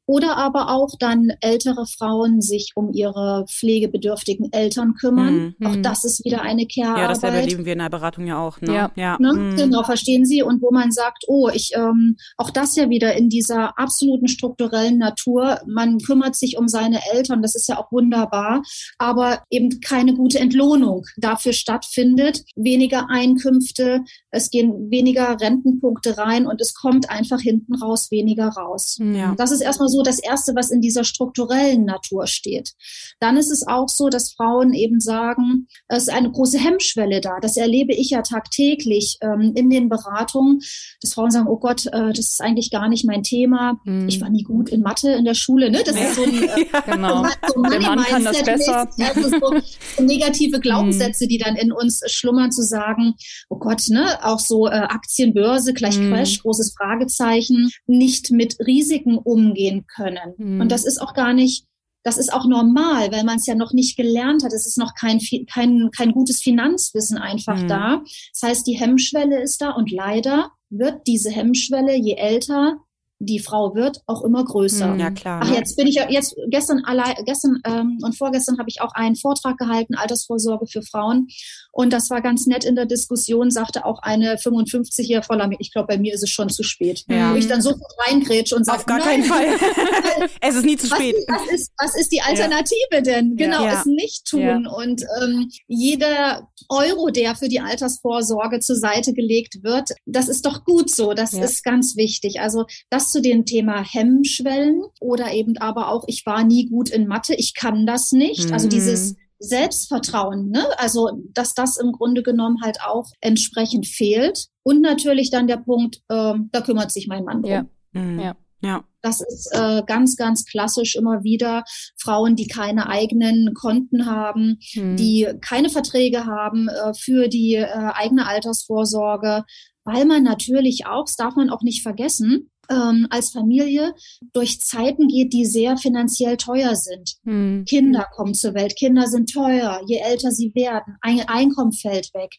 Oder aber auch dann ältere Frauen sich um ihre pflegebedürftigen Eltern kümmern. Mhm. Auch das ist wieder eine Care-Arbeit. Ja, das erleben wir in der Beratung ja auch. Ne? Ja, ja. Ne? Mhm. genau, verstehen Sie. Und wo man sagt, oh, ich ähm, auch das ja wieder in dieser absoluten strukturellen Natur. Man kümmert sich um seine Eltern, das ist ja auch wunderbar, aber eben keine gute Entlohnung dafür stattfindet, weniger Einkünfte, es gehen weniger Rentenpunkte rein und es kommt einfach hinten raus weniger raus. Ja. Das ist erstmal so das Erste, was in dieser strukturellen Natur steht. Dann ist es auch so, dass Frauen eben sagen, es ist eine große Hemmschwelle da. Das erlebe ich ja tagtäglich ähm, in den Beratungen, dass Frauen sagen, oh Gott, äh, das ist eigentlich gar nicht mein Thema. Mhm. Ich war nie gut in Mathe in der Schule. Ne? Das ja. ist so ein, äh, ja, genau. so, so Der Mann kann das besser. Also so, so negative Glaubenssätze, mhm. die dann in uns schlummern, zu sagen, oh Gott, ne, auch so äh, Aktienbörse gleich mhm. Crash, großes Fragezeichen, nicht mit Risiken umgehen können. Mhm. Und das ist auch gar nicht das ist auch normal, weil man es ja noch nicht gelernt hat. Es ist noch kein, kein, kein gutes Finanzwissen einfach mhm. da. Das heißt, die Hemmschwelle ist da und leider wird diese Hemmschwelle, je älter die Frau wird auch immer größer. Hm, ja, klar. Ach, jetzt bin ich ja, jetzt gestern allein, gestern ähm, und vorgestern habe ich auch einen Vortrag gehalten, Altersvorsorge für Frauen. Und das war ganz nett in der Diskussion, sagte auch eine 55 jährige Frau, ich glaube, bei mir ist es schon zu spät. Ja. Wo ich dann sofort reingrätsche und sage, auf gar keinen Fall. es ist nie zu spät. Was, was, ist, was ist die Alternative ja. denn? Genau, ja. es nicht tun. Und ähm, jeder Euro, der für die Altersvorsorge zur Seite gelegt wird, das ist doch gut so. Das ist ganz wichtig. Also das zu dem Thema Hemmschwellen oder eben aber auch, ich war nie gut in Mathe, ich kann das nicht. Mhm. Also dieses Selbstvertrauen, ne? also dass das im Grunde genommen halt auch entsprechend fehlt. Und natürlich dann der Punkt, äh, da kümmert sich mein Mann drum. Ja. Mhm. ja. Ja. Das ist äh, ganz, ganz klassisch immer wieder Frauen, die keine eigenen Konten haben, mhm. die keine Verträge haben äh, für die äh, eigene Altersvorsorge, weil man natürlich auch, das darf man auch nicht vergessen, ähm, als Familie durch Zeiten geht, die sehr finanziell teuer sind. Mhm. Kinder kommen zur Welt, Kinder sind teuer, je älter sie werden, ein Einkommen fällt weg.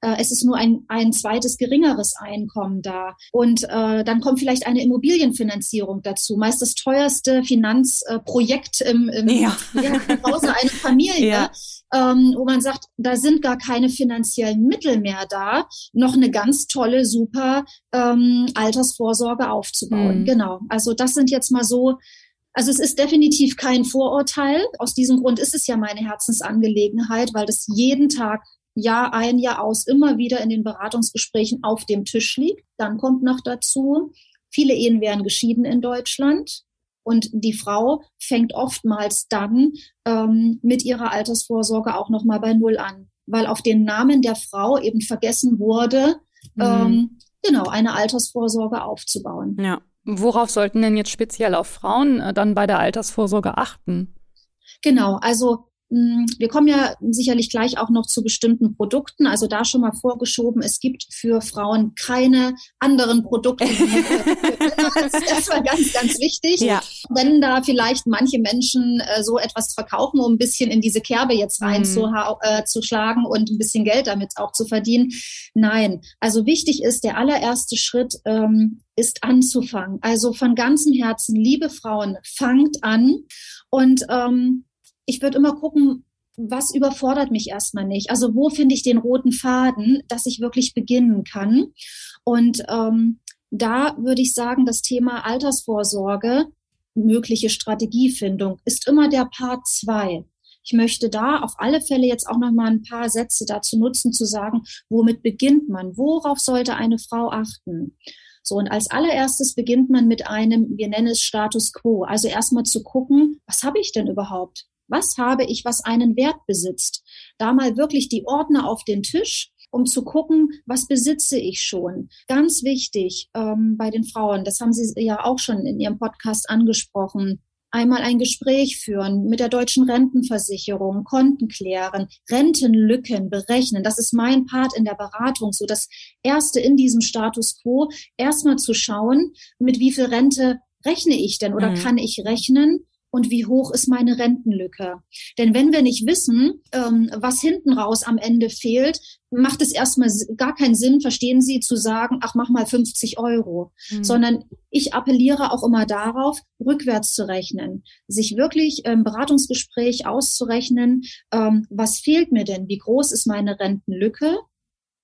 Äh, es ist nur ein, ein zweites geringeres Einkommen da. Und äh, dann kommt vielleicht eine Immobilienfinanzierung dazu, meist das teuerste Finanzprojekt im, im ja. Ja, Hause einer Familie. Ja ähm, wo man sagt, da sind gar keine finanziellen Mittel mehr da, noch eine ganz tolle, super ähm, Altersvorsorge aufzubauen. Mhm. Genau. Also das sind jetzt mal so also es ist definitiv kein Vorurteil. Aus diesem Grund ist es ja meine Herzensangelegenheit, weil das jeden Tag Jahr ein, Jahr aus immer wieder in den Beratungsgesprächen auf dem Tisch liegt. Dann kommt noch dazu, viele Ehen werden geschieden in Deutschland. Und die Frau fängt oftmals dann ähm, mit ihrer Altersvorsorge auch nochmal bei Null an, weil auf den Namen der Frau eben vergessen wurde, mhm. ähm, genau, eine Altersvorsorge aufzubauen. Ja. Worauf sollten denn jetzt speziell auf Frauen äh, dann bei der Altersvorsorge achten? Genau, also wir kommen ja sicherlich gleich auch noch zu bestimmten Produkten. Also da schon mal vorgeschoben, es gibt für Frauen keine anderen Produkte. das ist erstmal ganz, ganz wichtig. Ja. Wenn da vielleicht manche Menschen äh, so etwas verkaufen, um ein bisschen in diese Kerbe jetzt reinzuschlagen mhm. äh, und ein bisschen Geld damit auch zu verdienen. Nein, also wichtig ist, der allererste Schritt ähm, ist anzufangen. Also von ganzem Herzen, liebe Frauen, fangt an und ähm, ich würde immer gucken, was überfordert mich erstmal nicht? Also wo finde ich den roten Faden, dass ich wirklich beginnen kann? Und ähm, da würde ich sagen, das Thema Altersvorsorge, mögliche Strategiefindung, ist immer der Part zwei. Ich möchte da auf alle Fälle jetzt auch noch mal ein paar Sätze dazu nutzen, zu sagen, womit beginnt man? Worauf sollte eine Frau achten? So, und als allererstes beginnt man mit einem, wir nennen es Status quo. Also erstmal zu gucken, was habe ich denn überhaupt? Was habe ich, was einen Wert besitzt? Da mal wirklich die Ordner auf den Tisch, um zu gucken, was besitze ich schon. Ganz wichtig ähm, bei den Frauen, das haben Sie ja auch schon in Ihrem Podcast angesprochen. Einmal ein Gespräch führen mit der deutschen Rentenversicherung, Konten klären, Rentenlücken berechnen. Das ist mein Part in der Beratung. So das erste in diesem Status quo, erstmal zu schauen, mit wie viel Rente rechne ich denn oder mhm. kann ich rechnen? Und wie hoch ist meine Rentenlücke. Denn wenn wir nicht wissen, ähm, was hinten raus am Ende fehlt, macht es erstmal gar keinen Sinn, verstehen Sie, zu sagen, ach, mach mal 50 Euro, mhm. sondern ich appelliere auch immer darauf, rückwärts zu rechnen, sich wirklich im Beratungsgespräch auszurechnen, ähm, was fehlt mir denn, wie groß ist meine Rentenlücke,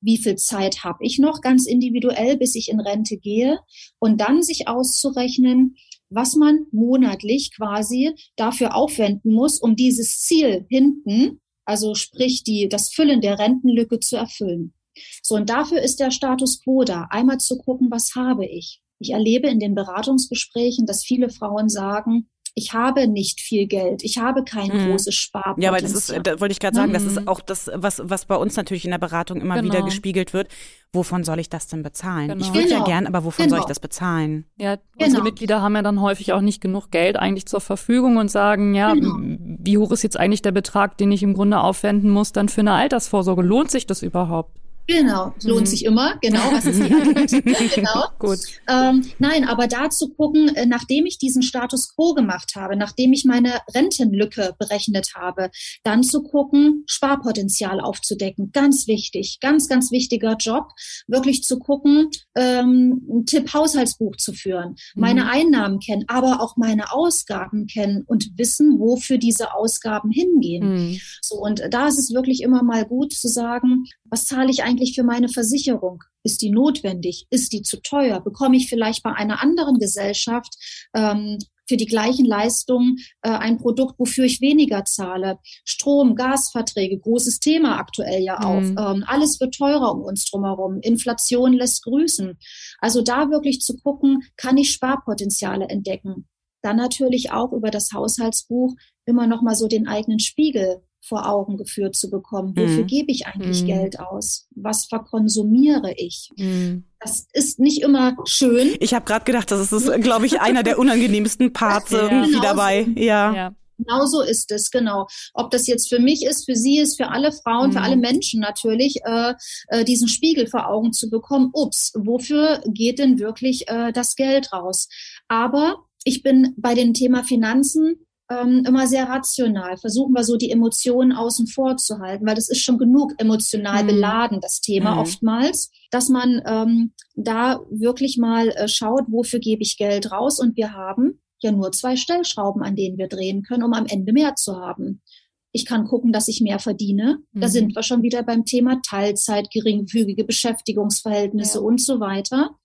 wie viel Zeit habe ich noch ganz individuell, bis ich in Rente gehe? Und dann sich auszurechnen, was man monatlich quasi dafür aufwenden muss, um dieses Ziel hinten, also sprich die, das Füllen der Rentenlücke zu erfüllen. So, und dafür ist der Status quo da, einmal zu gucken, was habe ich. Ich erlebe in den Beratungsgesprächen, dass viele Frauen sagen, ich habe nicht viel Geld, ich habe kein mhm. großes Sparpotenzial. Ja, weil das ist, da wollte ich gerade sagen, mhm. das ist mhm. auch das, was, was bei uns natürlich in der Beratung immer genau. wieder gespiegelt wird. Wovon soll ich das denn bezahlen? Genau. Ich würde genau. ja gern, aber wovon genau. soll ich das bezahlen? Ja, unsere genau. Mitglieder haben ja dann häufig auch nicht genug Geld eigentlich zur Verfügung und sagen, ja, genau. wie hoch ist jetzt eigentlich der Betrag, den ich im Grunde aufwenden muss dann für eine Altersvorsorge? Lohnt sich das überhaupt? Genau, lohnt mhm. sich immer. Genau, was ist die Alternative? genau. Gut. Ähm, nein, aber da zu gucken, äh, nachdem ich diesen Status quo gemacht habe, nachdem ich meine Rentenlücke berechnet habe, dann zu gucken, Sparpotenzial aufzudecken. Ganz wichtig, ganz, ganz wichtiger Job, wirklich zu gucken, ähm, Tipp Haushaltsbuch zu führen, meine mhm. Einnahmen kennen, aber auch meine Ausgaben kennen und wissen, wofür diese Ausgaben hingehen. Mhm. So und da ist es wirklich immer mal gut zu sagen, was zahle ich eigentlich für meine Versicherung? Ist die notwendig? Ist die zu teuer? Bekomme ich vielleicht bei einer anderen Gesellschaft ähm, für die gleichen Leistungen äh, ein Produkt, wofür ich weniger zahle. Strom, Gasverträge, großes Thema aktuell ja auch. Mhm. Ähm, alles wird teurer um uns drumherum. Inflation lässt grüßen. Also da wirklich zu gucken, kann ich Sparpotenziale entdecken. Dann natürlich auch über das Haushaltsbuch immer noch mal so den eigenen Spiegel vor Augen geführt zu bekommen. Wofür mhm. gebe ich eigentlich mhm. Geld aus? Was verkonsumiere ich? Mhm. Das ist nicht immer schön. Ich habe gerade gedacht, das ist, glaube ich, einer der unangenehmsten Parts ja. irgendwie genau dabei. Ja. ja. Genau so ist es, genau. Ob das jetzt für mich ist, für sie ist, für alle Frauen, mhm. für alle Menschen natürlich, äh, äh, diesen Spiegel vor Augen zu bekommen. Ups, wofür geht denn wirklich äh, das Geld raus? Aber ich bin bei dem Thema Finanzen ähm, immer sehr rational. Versuchen wir so die Emotionen außen vor zu halten, weil das ist schon genug emotional mhm. beladen, das Thema mhm. oftmals, dass man ähm, da wirklich mal äh, schaut, wofür gebe ich Geld raus und wir haben ja nur zwei Stellschrauben, an denen wir drehen können, um am Ende mehr zu haben. Ich kann gucken, dass ich mehr verdiene. Mhm. Da sind wir schon wieder beim Thema Teilzeit, geringfügige Beschäftigungsverhältnisse ja. und so weiter.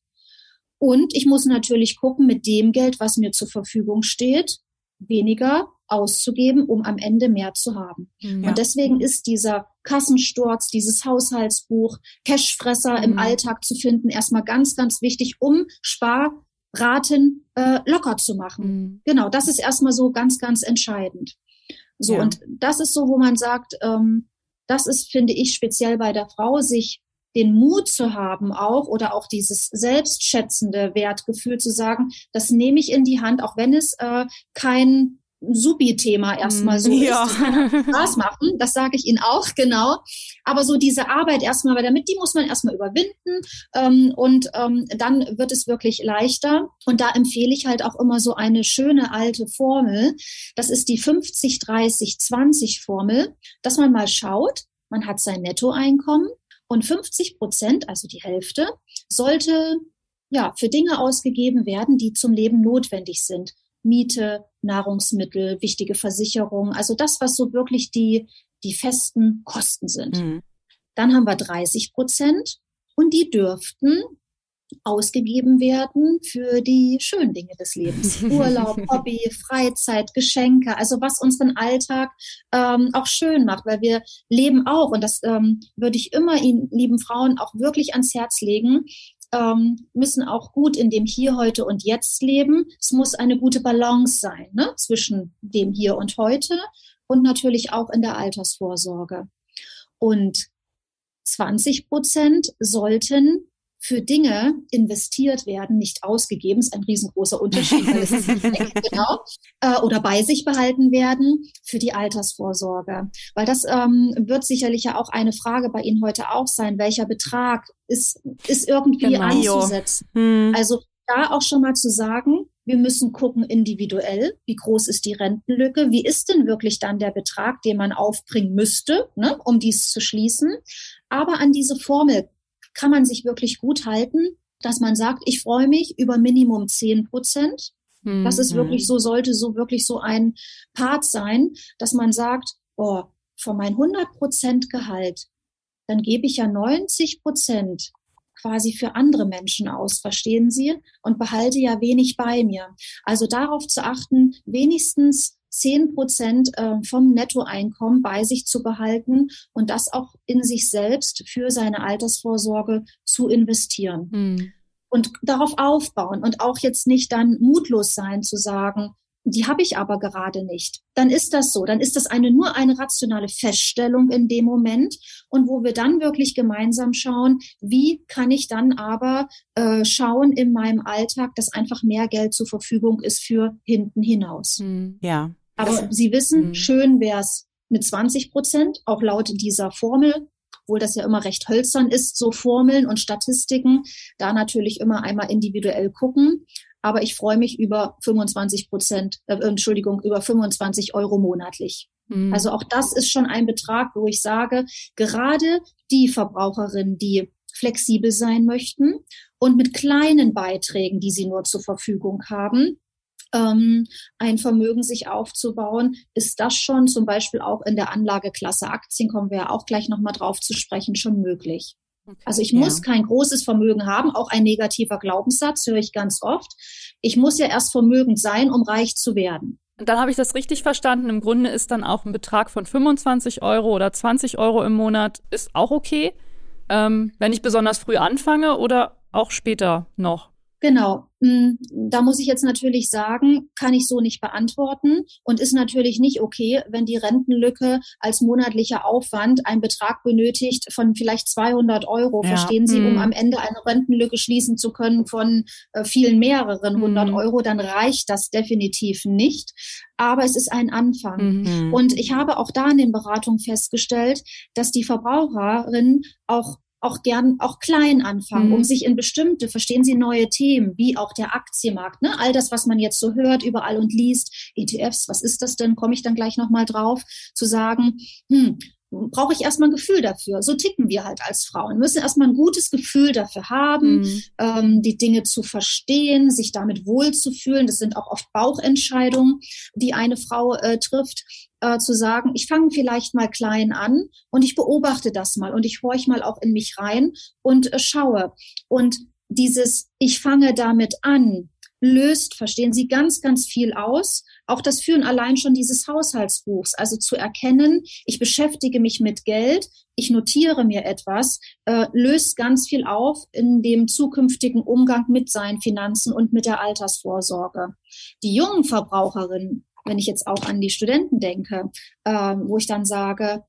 Und ich muss natürlich gucken, mit dem Geld, was mir zur Verfügung steht, weniger auszugeben, um am Ende mehr zu haben. Mhm. Ja. Und deswegen ist dieser Kassensturz, dieses Haushaltsbuch, Cashfresser mhm. im Alltag zu finden, erstmal ganz, ganz wichtig, um Sparraten äh, locker zu machen. Mhm. Genau, das ist erstmal so ganz, ganz entscheidend. So, ja. und das ist so, wo man sagt, ähm, das ist, finde ich, speziell bei der Frau, sich den Mut zu haben auch oder auch dieses selbstschätzende Wertgefühl zu sagen, das nehme ich in die Hand, auch wenn es äh, kein Supi-Thema erstmal so ja. ist. Das kann Spaß machen, das sage ich Ihnen auch, genau. Aber so diese Arbeit erstmal, weil damit, die muss man erstmal überwinden ähm, und ähm, dann wird es wirklich leichter. Und da empfehle ich halt auch immer so eine schöne alte Formel. Das ist die 50-30-20-Formel, dass man mal schaut, man hat sein Nettoeinkommen und 50 Prozent, also die Hälfte, sollte ja für Dinge ausgegeben werden, die zum Leben notwendig sind. Miete, Nahrungsmittel, wichtige Versicherungen, also das, was so wirklich die, die festen Kosten sind. Mhm. Dann haben wir 30 Prozent und die dürften ausgegeben werden für die schönen Dinge des Lebens. Urlaub, Hobby, Freizeit, Geschenke, also was unseren Alltag ähm, auch schön macht, weil wir leben auch, und das ähm, würde ich immer Ihnen, lieben Frauen, auch wirklich ans Herz legen, ähm, müssen auch gut in dem Hier, heute und jetzt leben. Es muss eine gute Balance sein ne? zwischen dem Hier und heute und natürlich auch in der Altersvorsorge. Und 20 Prozent sollten für Dinge investiert werden, nicht ausgegeben, ist ein riesengroßer Unterschied, weil es ist nicht weg, genau, äh, oder bei sich behalten werden für die Altersvorsorge. Weil das ähm, wird sicherlich ja auch eine Frage bei Ihnen heute auch sein, welcher Betrag ist, ist irgendwie genau. anzusetzen. Hm. Also da auch schon mal zu sagen, wir müssen gucken individuell, wie groß ist die Rentenlücke, wie ist denn wirklich dann der Betrag, den man aufbringen müsste, ne, um dies zu schließen. Aber an diese Formel kann man sich wirklich gut halten, dass man sagt, ich freue mich über Minimum 10 Prozent. Mhm. Das ist wirklich so, sollte so wirklich so ein Part sein, dass man sagt, oh, von mein 100 Prozent Gehalt, dann gebe ich ja 90 Prozent quasi für andere Menschen aus, verstehen Sie? Und behalte ja wenig bei mir. Also darauf zu achten, wenigstens 10 Prozent ähm, vom Nettoeinkommen bei sich zu behalten und das auch in sich selbst für seine Altersvorsorge zu investieren. Mhm. Und darauf aufbauen und auch jetzt nicht dann mutlos sein zu sagen, die habe ich aber gerade nicht. Dann ist das so. Dann ist das eine nur eine rationale Feststellung in dem Moment und wo wir dann wirklich gemeinsam schauen, wie kann ich dann aber äh, schauen in meinem Alltag, dass einfach mehr Geld zur Verfügung ist für hinten hinaus. Hm. Ja. Aber das, Sie wissen, mh. schön wäre es mit 20 Prozent, auch laut dieser Formel, obwohl das ja immer recht hölzern ist, so Formeln und Statistiken, da natürlich immer einmal individuell gucken. Aber ich freue mich über 25 Prozent, äh, Entschuldigung, über 25 Euro monatlich. Mhm. Also auch das ist schon ein Betrag, wo ich sage, gerade die Verbraucherinnen, die flexibel sein möchten und mit kleinen Beiträgen, die sie nur zur Verfügung haben, ähm, ein Vermögen sich aufzubauen, ist das schon zum Beispiel auch in der Anlageklasse Aktien, kommen wir ja auch gleich nochmal drauf zu sprechen, schon möglich. Also ich ja. muss kein großes Vermögen haben, auch ein negativer Glaubenssatz höre ich ganz oft. Ich muss ja erst vermögend sein, um reich zu werden. Und dann habe ich das richtig verstanden. Im Grunde ist dann auch ein Betrag von 25 Euro oder 20 Euro im Monat ist auch okay, ähm, wenn ich besonders früh anfange oder auch später noch. Genau. Hm, da muss ich jetzt natürlich sagen, kann ich so nicht beantworten und ist natürlich nicht okay, wenn die Rentenlücke als monatlicher Aufwand einen Betrag benötigt von vielleicht 200 Euro, ja. verstehen Sie, um hm. am Ende eine Rentenlücke schließen zu können von äh, vielen mehreren hundert hm. Euro, dann reicht das definitiv nicht. Aber es ist ein Anfang. Mhm. Und ich habe auch da in den Beratungen festgestellt, dass die Verbraucherinnen auch auch gern auch klein anfangen, mhm. um sich in bestimmte, verstehen Sie, neue Themen, wie auch der Aktienmarkt, ne? all das, was man jetzt so hört überall und liest, ETFs, was ist das denn, komme ich dann gleich nochmal drauf, zu sagen, hm, brauche ich erstmal ein Gefühl dafür. So ticken wir halt als Frauen. müssen erstmal ein gutes Gefühl dafür haben, mhm. ähm, die Dinge zu verstehen, sich damit wohlzufühlen. Das sind auch oft Bauchentscheidungen, die eine Frau äh, trifft äh, zu sagen, ich fange vielleicht mal klein an und ich beobachte das mal und ich horch mal auch in mich rein und äh, schaue. Und dieses, ich fange damit an, löst, verstehen Sie, ganz, ganz viel aus. Auch das Führen allein schon dieses Haushaltsbuchs, also zu erkennen, ich beschäftige mich mit Geld, ich notiere mir etwas, äh, löst ganz viel auf in dem zukünftigen Umgang mit seinen Finanzen und mit der Altersvorsorge. Die jungen Verbraucherinnen wenn ich jetzt auch an die Studenten denke, äh, wo ich dann sage,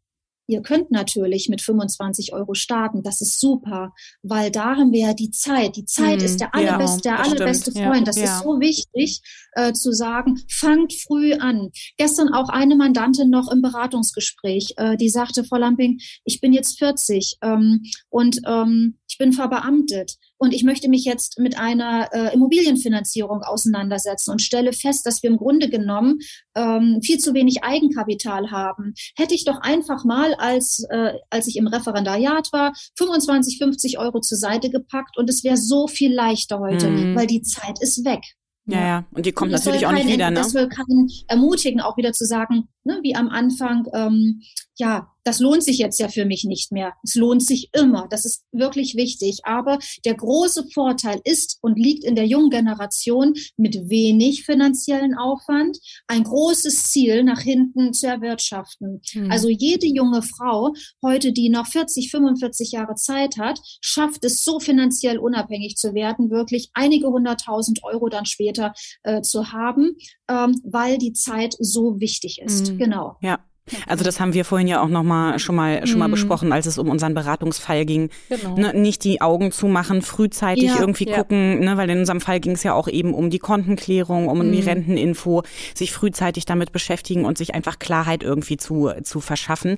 Ihr könnt natürlich mit 25 Euro starten. Das ist super, weil da haben wir ja die Zeit. Die Zeit hm, ist der allerbeste, ja, der allerbeste stimmt. Freund. Das ja, ist so wichtig äh, zu sagen, fangt früh an. Gestern auch eine Mandantin noch im Beratungsgespräch, äh, die sagte, Frau Lamping, ich bin jetzt 40 ähm, und ähm, ich bin verbeamtet und ich möchte mich jetzt mit einer äh, Immobilienfinanzierung auseinandersetzen und stelle fest, dass wir im Grunde genommen ähm, viel zu wenig Eigenkapital haben. Hätte ich doch einfach mal, als, äh, als ich im Referendariat war, 25, 50 Euro zur Seite gepackt und es wäre so viel leichter heute, mhm. weil die Zeit ist weg. Ja, ja, und die kommt natürlich auch nicht wieder, ne? Das soll keinen ermutigen, auch wieder zu sagen, ne, wie am Anfang, ähm, ja, das lohnt sich jetzt ja für mich nicht mehr. Es lohnt sich immer. Das ist wirklich wichtig. Aber der große Vorteil ist und liegt in der jungen Generation mit wenig finanziellen Aufwand, ein großes Ziel nach hinten zu erwirtschaften. Mhm. Also jede junge Frau heute, die noch 40, 45 Jahre Zeit hat, schafft es so finanziell unabhängig zu werden, wirklich einige hunderttausend Euro dann später äh, zu haben, ähm, weil die Zeit so wichtig ist. Mhm. Genau. Ja. Also das haben wir vorhin ja auch noch mal schon mal schon mal mhm. besprochen, als es um unseren Beratungsfall ging. Genau. Ne, nicht die Augen zumachen, frühzeitig ja, irgendwie ja. gucken, ne, weil in unserem Fall ging es ja auch eben um die Kontenklärung, um mhm. die Renteninfo, sich frühzeitig damit beschäftigen und sich einfach Klarheit irgendwie zu zu verschaffen.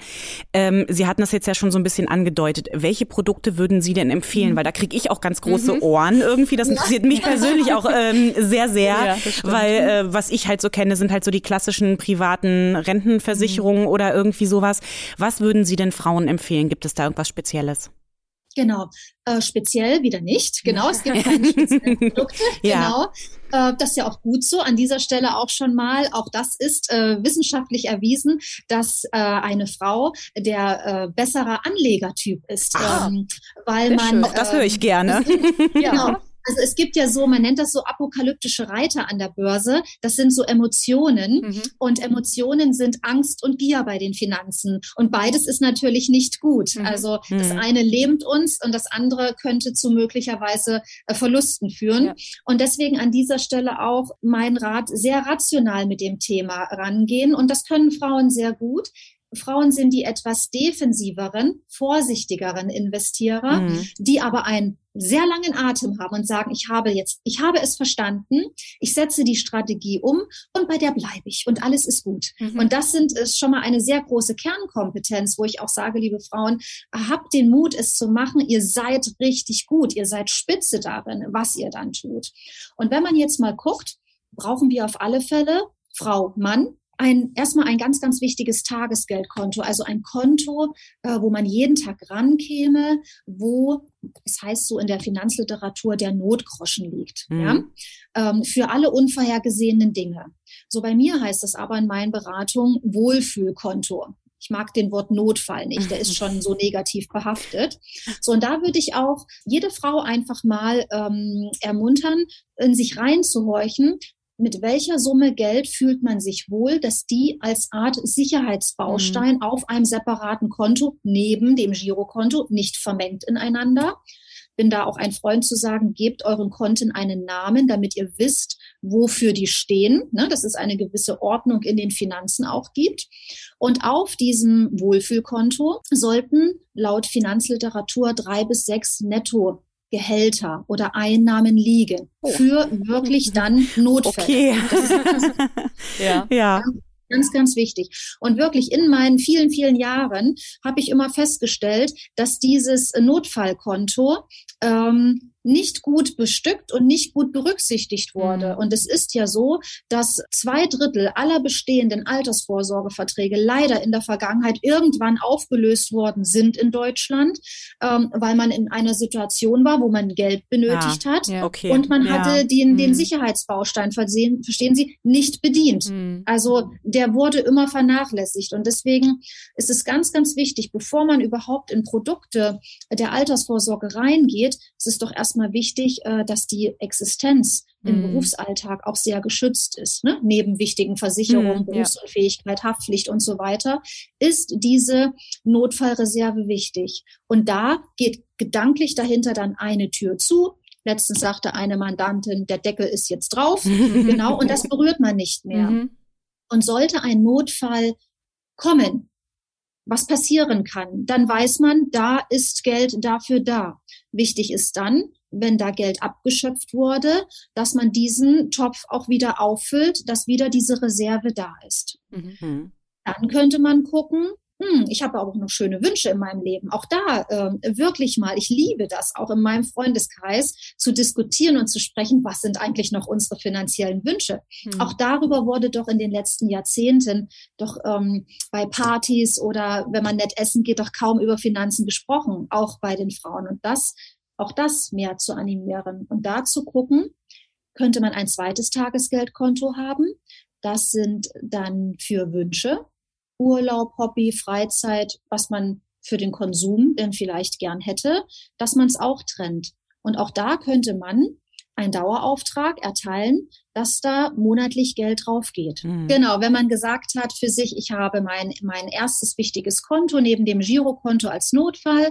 Ähm, Sie hatten das jetzt ja schon so ein bisschen angedeutet. Welche Produkte würden Sie denn empfehlen? Mhm. Weil da kriege ich auch ganz große mhm. Ohren irgendwie. Das interessiert mich persönlich auch ähm, sehr sehr, weil äh, was ich halt so kenne, sind halt so die klassischen privaten Rentenversicherungen Ernährung oder irgendwie sowas. Was würden Sie denn Frauen empfehlen? Gibt es da irgendwas Spezielles? Genau, äh, speziell wieder nicht. Genau, es gibt keine speziellen Produkte. ja. Genau, äh, das ist ja auch gut so. An dieser Stelle auch schon mal, auch das ist äh, wissenschaftlich erwiesen, dass äh, eine Frau der äh, bessere Anlegertyp ist, ah, ähm, weil man. Auch das höre ich gerne. genau. Also es gibt ja so, man nennt das so apokalyptische Reiter an der Börse. Das sind so Emotionen mhm. und Emotionen sind Angst und Gier bei den Finanzen. Und beides ist natürlich nicht gut. Mhm. Also das mhm. eine lähmt uns und das andere könnte zu möglicherweise äh, Verlusten führen. Ja. Und deswegen an dieser Stelle auch mein Rat, sehr rational mit dem Thema rangehen. Und das können Frauen sehr gut. Frauen sind die etwas defensiveren, vorsichtigeren Investierer, mhm. die aber einen sehr langen Atem haben und sagen, ich habe jetzt, ich habe es verstanden, ich setze die Strategie um und bei der bleibe ich und alles ist gut. Mhm. Und das sind ist schon mal eine sehr große Kernkompetenz, wo ich auch sage, liebe Frauen, habt den Mut, es zu machen. Ihr seid richtig gut, ihr seid spitze darin, was ihr dann tut. Und wenn man jetzt mal guckt, brauchen wir auf alle Fälle Frau, Mann, ein, erstmal ein ganz, ganz wichtiges Tagesgeldkonto, also ein Konto, äh, wo man jeden Tag rankäme, wo, es heißt so in der Finanzliteratur, der Notgroschen liegt, mhm. ja, ähm, für alle unvorhergesehenen Dinge. So bei mir heißt es aber in meinen Beratungen Wohlfühlkonto. Ich mag den Wort Notfall nicht, der ist schon so negativ behaftet. So, und da würde ich auch jede Frau einfach mal ähm, ermuntern, in sich reinzuhorchen, mit welcher Summe Geld fühlt man sich wohl, dass die als Art Sicherheitsbaustein mhm. auf einem separaten Konto neben dem Girokonto nicht vermengt ineinander. Bin da auch ein Freund zu sagen, gebt euren Konten einen Namen, damit ihr wisst, wofür die stehen, ne, dass es eine gewisse Ordnung in den Finanzen auch gibt. Und auf diesem Wohlfühlkonto sollten laut Finanzliteratur drei bis sechs Netto Gehälter oder Einnahmen liegen oh. für wirklich dann Notfälle. Okay. ja. ja. Ganz, ganz wichtig. Und wirklich in meinen vielen, vielen Jahren habe ich immer festgestellt, dass dieses Notfallkonto ähm, nicht gut bestückt und nicht gut berücksichtigt wurde. Mhm. Und es ist ja so, dass zwei Drittel aller bestehenden Altersvorsorgeverträge leider in der Vergangenheit irgendwann aufgelöst worden sind in Deutschland, ähm, weil man in einer Situation war, wo man Geld benötigt ja, hat ja, okay. und man ja. hatte den, den mhm. Sicherheitsbaustein, versehen, verstehen Sie, nicht bedient. Mhm. Also der wurde immer vernachlässigt. Und deswegen ist es ganz, ganz wichtig, bevor man überhaupt in Produkte der Altersvorsorge reingeht, es ist doch erstmal wichtig, äh, dass die Existenz im mhm. Berufsalltag auch sehr geschützt ist. Ne? Neben wichtigen Versicherungen, mhm, Berufsunfähigkeit, ja. Haftpflicht und so weiter, ist diese Notfallreserve wichtig. Und da geht gedanklich dahinter dann eine Tür zu. Letztens sagte eine Mandantin, der Deckel ist jetzt drauf. genau, und das berührt man nicht mehr. Mhm. Und sollte ein Notfall kommen, was passieren kann. Dann weiß man, da ist Geld dafür da. Wichtig ist dann, wenn da Geld abgeschöpft wurde, dass man diesen Topf auch wieder auffüllt, dass wieder diese Reserve da ist. Mhm. Dann könnte man gucken, hm, ich habe auch noch schöne Wünsche in meinem Leben. Auch da äh, wirklich mal, ich liebe das, auch in meinem Freundeskreis zu diskutieren und zu sprechen, was sind eigentlich noch unsere finanziellen Wünsche. Hm. Auch darüber wurde doch in den letzten Jahrzehnten doch ähm, bei Partys oder wenn man nett essen geht, doch kaum über Finanzen gesprochen, auch bei den Frauen. Und das, auch das mehr zu animieren und da zu gucken, könnte man ein zweites Tagesgeldkonto haben. Das sind dann für Wünsche, Urlaub, Hobby, Freizeit, was man für den Konsum denn vielleicht gern hätte, dass man es auch trennt. Und auch da könnte man einen Dauerauftrag erteilen, dass da monatlich Geld drauf geht. Mhm. Genau, wenn man gesagt hat für sich, ich habe mein, mein erstes wichtiges Konto neben dem Girokonto als Notfall,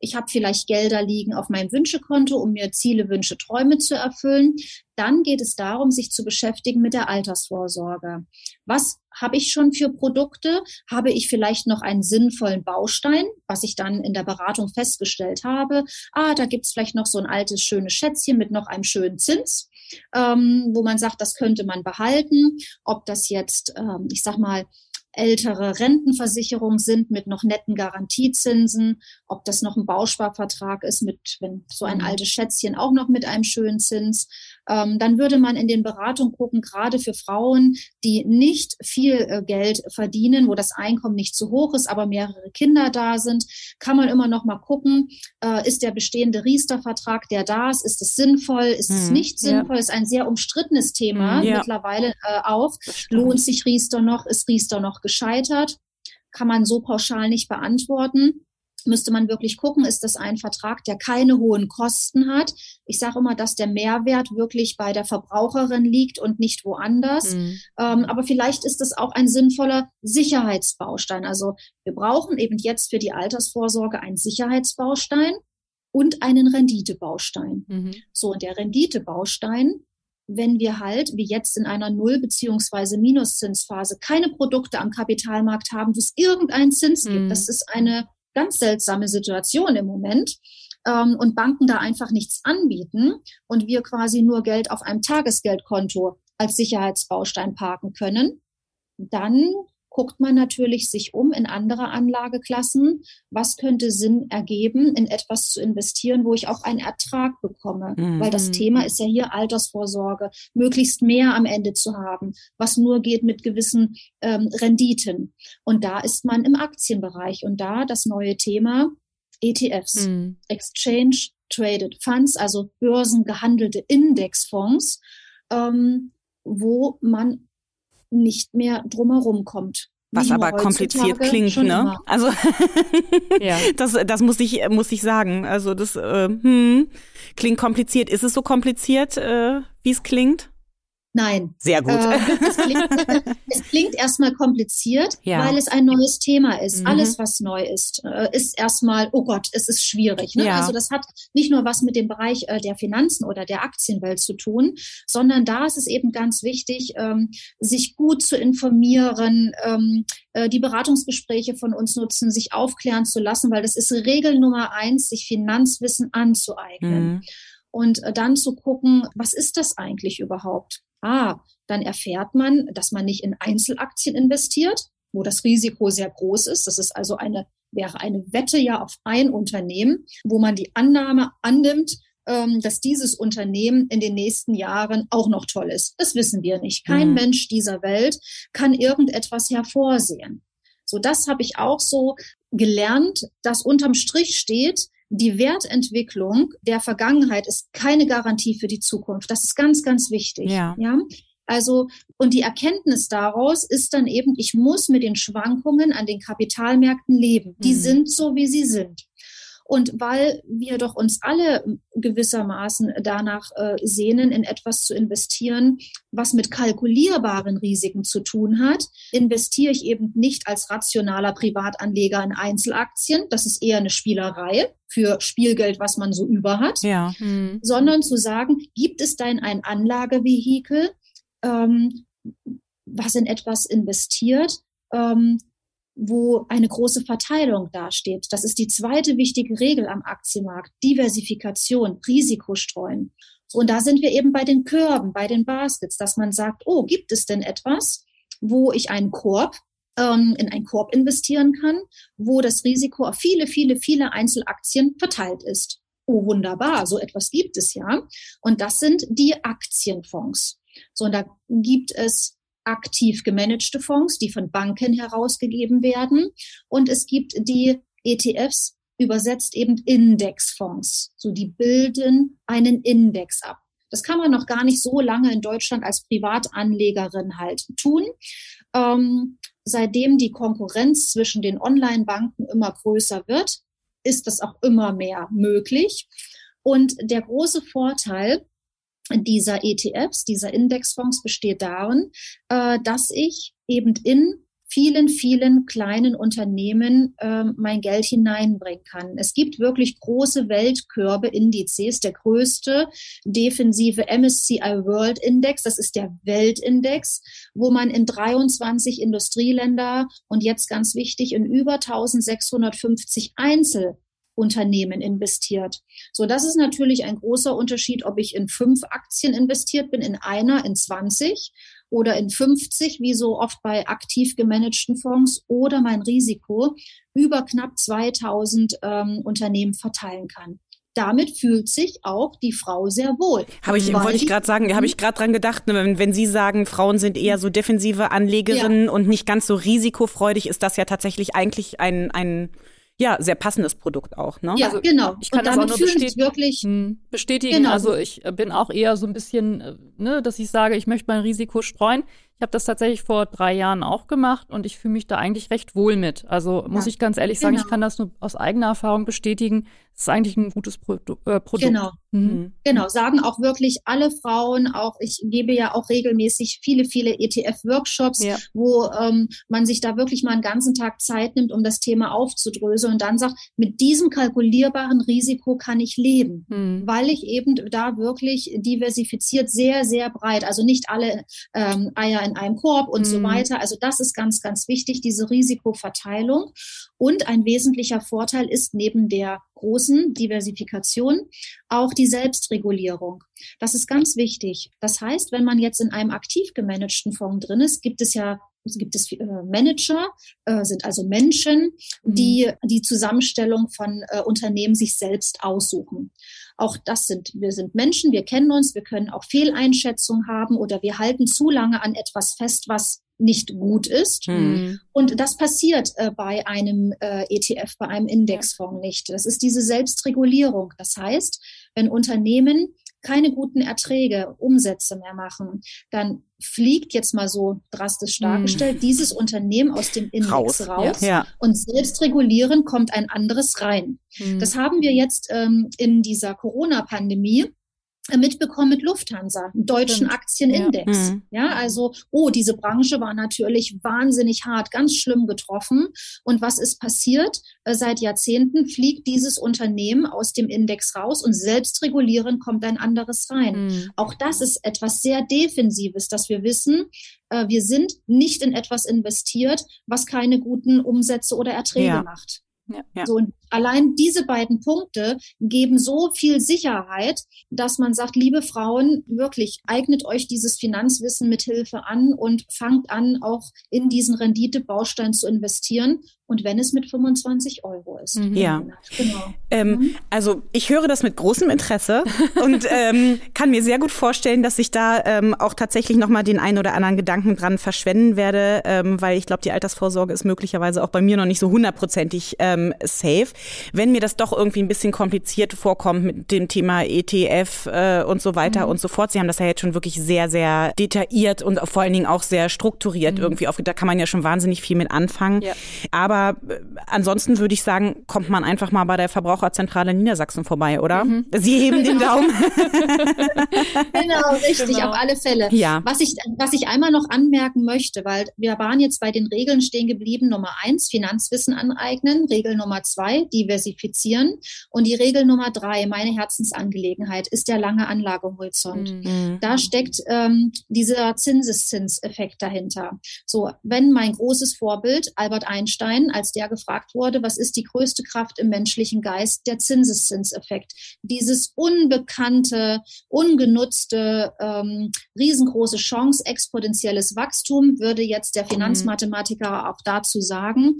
ich habe vielleicht Gelder liegen auf meinem Wünschekonto, um mir Ziele, Wünsche, Träume zu erfüllen. Dann geht es darum, sich zu beschäftigen mit der Altersvorsorge. Was habe ich schon für Produkte? Habe ich vielleicht noch einen sinnvollen Baustein, was ich dann in der Beratung festgestellt habe? Ah, da gibt es vielleicht noch so ein altes, schönes Schätzchen mit noch einem schönen Zins. Ähm, wo man sagt, das könnte man behalten. Ob das jetzt, ähm, ich sag mal, ältere Rentenversicherungen sind mit noch netten Garantiezinsen, ob das noch ein Bausparvertrag ist mit, wenn so ein mhm. altes Schätzchen auch noch mit einem schönen Zins. Ähm, dann würde man in den Beratungen gucken, gerade für Frauen, die nicht viel äh, Geld verdienen, wo das Einkommen nicht zu hoch ist, aber mehrere Kinder da sind, kann man immer noch mal gucken, äh, ist der bestehende Riester-Vertrag, der da ist, ist es sinnvoll, ist es mhm. nicht sinnvoll, ja. ist ein sehr umstrittenes Thema mhm, ja. mittlerweile äh, auch. Lohnt sich Riester noch, ist Riester noch gescheitert? Kann man so pauschal nicht beantworten müsste man wirklich gucken, ist das ein Vertrag, der keine hohen Kosten hat. Ich sage immer, dass der Mehrwert wirklich bei der Verbraucherin liegt und nicht woanders. Mhm. Ähm, aber vielleicht ist es auch ein sinnvoller Sicherheitsbaustein. Also wir brauchen eben jetzt für die Altersvorsorge einen Sicherheitsbaustein und einen Renditebaustein. Mhm. So, und der Renditebaustein, wenn wir halt, wie jetzt in einer Null- beziehungsweise Minuszinsphase, keine Produkte am Kapitalmarkt haben, wo es irgendeinen Zins mhm. gibt. Das ist eine ganz seltsame Situation im Moment ähm, und Banken da einfach nichts anbieten und wir quasi nur Geld auf einem Tagesgeldkonto als Sicherheitsbaustein parken können, dann guckt man natürlich sich um in andere Anlageklassen. Was könnte Sinn ergeben, in etwas zu investieren, wo ich auch einen Ertrag bekomme? Mhm. Weil das Thema ist ja hier Altersvorsorge, möglichst mehr am Ende zu haben, was nur geht mit gewissen ähm, Renditen. Und da ist man im Aktienbereich. Und da das neue Thema ETFs, mhm. Exchange Traded Funds, also börsengehandelte Indexfonds, ähm, wo man nicht mehr drumherum kommt. Was aber kompliziert klingt, ne? Immer. Also ja. das, das muss ich, muss ich sagen. Also das äh, hm, klingt kompliziert. Ist es so kompliziert, äh, wie es klingt? Nein. Sehr gut. Äh, es, klingt, es, klingt, erstmal kompliziert, ja. weil es ein neues Thema ist. Mhm. Alles, was neu ist, äh, ist erstmal, oh Gott, es ist schwierig. Ne? Ja. Also das hat nicht nur was mit dem Bereich äh, der Finanzen oder der Aktienwelt zu tun, sondern da ist es eben ganz wichtig, ähm, sich gut zu informieren, ähm, äh, die Beratungsgespräche von uns nutzen, sich aufklären zu lassen, weil das ist Regel Nummer eins, sich Finanzwissen anzueignen. Mhm und dann zu gucken, was ist das eigentlich überhaupt? Ah, dann erfährt man, dass man nicht in Einzelaktien investiert, wo das Risiko sehr groß ist. Das ist also eine, wäre eine Wette ja auf ein Unternehmen, wo man die Annahme annimmt, ähm, dass dieses Unternehmen in den nächsten Jahren auch noch toll ist. Das wissen wir nicht. Kein mhm. Mensch dieser Welt kann irgendetwas hervorsehen. So, das habe ich auch so gelernt, dass unterm Strich steht, die Wertentwicklung der Vergangenheit ist keine Garantie für die Zukunft. Das ist ganz, ganz wichtig. Ja. ja? Also, und die Erkenntnis daraus ist dann eben, ich muss mit den Schwankungen an den Kapitalmärkten leben. Die mhm. sind so, wie sie sind. Und weil wir doch uns alle gewissermaßen danach äh, sehnen, in etwas zu investieren, was mit kalkulierbaren Risiken zu tun hat, investiere ich eben nicht als rationaler Privatanleger in Einzelaktien. Das ist eher eine Spielerei für Spielgeld, was man so über hat, ja. mhm. sondern zu sagen, gibt es denn ein Anlagevehikel, ähm, was in etwas investiert, ähm, wo eine große Verteilung dasteht. Das ist die zweite wichtige Regel am Aktienmarkt. Diversifikation, Risikostreuen. Und da sind wir eben bei den Körben, bei den Baskets, dass man sagt, oh, gibt es denn etwas, wo ich einen Korb ähm, in einen Korb investieren kann, wo das Risiko auf viele, viele, viele Einzelaktien verteilt ist. Oh, wunderbar, so etwas gibt es ja. Und das sind die Aktienfonds. So, und da gibt es aktiv gemanagte Fonds, die von Banken herausgegeben werden. Und es gibt die ETFs, übersetzt eben Indexfonds. So, die bilden einen Index ab. Das kann man noch gar nicht so lange in Deutschland als Privatanlegerin halt tun. Ähm, seitdem die Konkurrenz zwischen den Online-Banken immer größer wird, ist das auch immer mehr möglich. Und der große Vorteil dieser ETFs, dieser Indexfonds besteht darin, äh, dass ich eben in vielen, vielen kleinen Unternehmen äh, mein Geld hineinbringen kann. Es gibt wirklich große Weltkörbe-Indizes. Der größte defensive MSCI World Index, das ist der Weltindex, wo man in 23 Industrieländer und jetzt ganz wichtig in über 1650 Einzel Unternehmen investiert. So, das ist natürlich ein großer Unterschied, ob ich in fünf Aktien investiert bin, in einer, in 20 oder in 50, wie so oft bei aktiv gemanagten Fonds, oder mein Risiko über knapp 2000 ähm, Unternehmen verteilen kann damit fühlt sich auch die Frau sehr wohl. Habe ich, wollte ich gerade sagen, habe ich gerade dran gedacht, ne, wenn, wenn Sie sagen, Frauen sind eher so defensive Anlegerinnen ja. und nicht ganz so risikofreudig, ist das ja tatsächlich eigentlich ein, ein ja, sehr passendes Produkt auch, ne? Ja, also, genau. Ich kann das auch nur bestätigen, wirklich hm, bestätigen. Genau. Also ich bin auch eher so ein bisschen, äh, ne, dass ich sage, ich möchte mein Risiko streuen. Ich habe das tatsächlich vor drei Jahren auch gemacht und ich fühle mich da eigentlich recht wohl mit. Also muss ich ganz ehrlich sagen, genau. ich kann das nur aus eigener Erfahrung bestätigen. Es ist eigentlich ein gutes Produ äh, Produkt. Genau. Mhm. mhm. Genau, sagen auch wirklich alle Frauen, auch ich gebe ja auch regelmäßig viele, viele ETF-Workshops, ja. wo ähm, man sich da wirklich mal einen ganzen Tag Zeit nimmt, um das Thema aufzudröseln und dann sagt, mit diesem kalkulierbaren Risiko kann ich leben, mhm. weil ich eben da wirklich diversifiziert sehr, sehr breit, also nicht alle ähm, Eier in in einem Korb und mhm. so weiter. Also das ist ganz, ganz wichtig, diese Risikoverteilung. Und ein wesentlicher Vorteil ist neben der großen Diversifikation auch die Selbstregulierung. Das ist ganz wichtig. Das heißt, wenn man jetzt in einem aktiv gemanagten Fonds drin ist, gibt es ja gibt es äh, Manager, äh, sind also Menschen, mhm. die die Zusammenstellung von äh, Unternehmen sich selbst aussuchen. Auch das sind, wir sind Menschen, wir kennen uns, wir können auch Fehleinschätzungen haben oder wir halten zu lange an etwas fest, was nicht gut ist. Mhm. Und das passiert äh, bei einem äh, ETF, bei einem Indexfonds nicht. Das ist diese Selbstregulierung. Das heißt, wenn Unternehmen keine guten Erträge, Umsätze mehr machen, dann fliegt jetzt mal so drastisch hm. dargestellt mm. dieses Unternehmen aus dem Index raus, raus ja. und selbst regulieren kommt ein anderes rein. Mm. Das haben wir jetzt ähm, in dieser Corona-Pandemie mitbekommen mit Lufthansa, deutschen Stimmt. Aktienindex. Ja. Mhm. ja, also, oh, diese Branche war natürlich wahnsinnig hart, ganz schlimm getroffen. Und was ist passiert? Äh, seit Jahrzehnten fliegt dieses Unternehmen aus dem Index raus und selbst regulieren kommt ein anderes rein. Mhm. Auch das ist etwas sehr Defensives, dass wir wissen, äh, wir sind nicht in etwas investiert, was keine guten Umsätze oder Erträge ja. macht. Ja, ja. So, und allein diese beiden Punkte geben so viel Sicherheit, dass man sagt, liebe Frauen, wirklich eignet euch dieses Finanzwissen mit Hilfe an und fangt an, auch in diesen Renditebaustein zu investieren. Und wenn es mit 25 Euro ist. Mhm. Ja. Genau. Ähm, mhm. Also ich höre das mit großem Interesse und ähm, kann mir sehr gut vorstellen, dass ich da ähm, auch tatsächlich nochmal den einen oder anderen Gedanken dran verschwenden werde, ähm, weil ich glaube, die Altersvorsorge ist möglicherweise auch bei mir noch nicht so hundertprozentig ähm, safe. Wenn mir das doch irgendwie ein bisschen kompliziert vorkommt mit dem Thema ETF äh, und so weiter mhm. und so fort. Sie haben das ja jetzt schon wirklich sehr, sehr detailliert und vor allen Dingen auch sehr strukturiert mhm. irgendwie auf. Da kann man ja schon wahnsinnig viel mit anfangen. Ja. Aber äh, ansonsten würde ich sagen, kommt man einfach mal bei der Verbraucherzentrale Niedersachsen vorbei, oder? Mhm. Sie heben den Daumen. genau, richtig, genau. auf alle Fälle. Ja. Was ich, was ich einmal noch anmerken möchte, weil wir waren jetzt bei den Regeln stehen geblieben. Nummer eins, Finanzwissen aneignen. Regel Nummer zwei, diversifizieren. Und die Regel Nummer drei, meine Herzensangelegenheit, ist der lange Anlagehorizont. Mhm. Da steckt ähm, dieser Zinseszinseffekt dahinter. So, wenn mein großes Vorbild Albert Einstein, als der gefragt wurde, was ist die größte Kraft im menschlichen Geist, der Zinseszinseffekt. Dieses unbekannte, ungenutzte, ähm, riesengroße Chance, exponentielles Wachstum, würde jetzt der mhm. Finanzmathematiker auch dazu sagen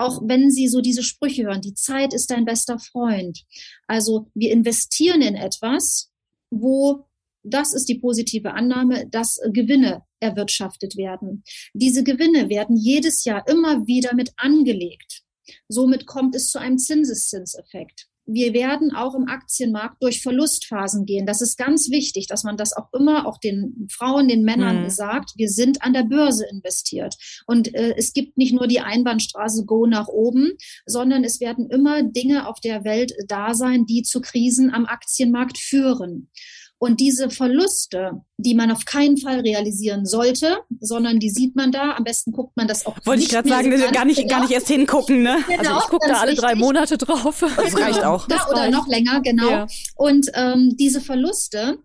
auch wenn Sie so diese Sprüche hören, die Zeit ist dein bester Freund. Also wir investieren in etwas, wo das ist die positive Annahme, dass Gewinne erwirtschaftet werden. Diese Gewinne werden jedes Jahr immer wieder mit angelegt. Somit kommt es zu einem Zinseszinseffekt wir werden auch im Aktienmarkt durch Verlustphasen gehen. Das ist ganz wichtig, dass man das auch immer auch den Frauen, den Männern mhm. sagt. Wir sind an der Börse investiert. Und äh, es gibt nicht nur die Einbahnstraße Go nach oben, sondern es werden immer Dinge auf der Welt da sein, die zu Krisen am Aktienmarkt führen. Und diese Verluste, die man auf keinen Fall realisieren sollte, sondern die sieht man da. Am besten guckt man das auch. Wollte ich gerade sagen, so gar nicht, genau. gar nicht erst hingucken, ne? Genau, also ich gucke da alle drei Monate drauf. Das reicht auch. Da oder noch länger, genau. Ja. Und ähm, diese Verluste,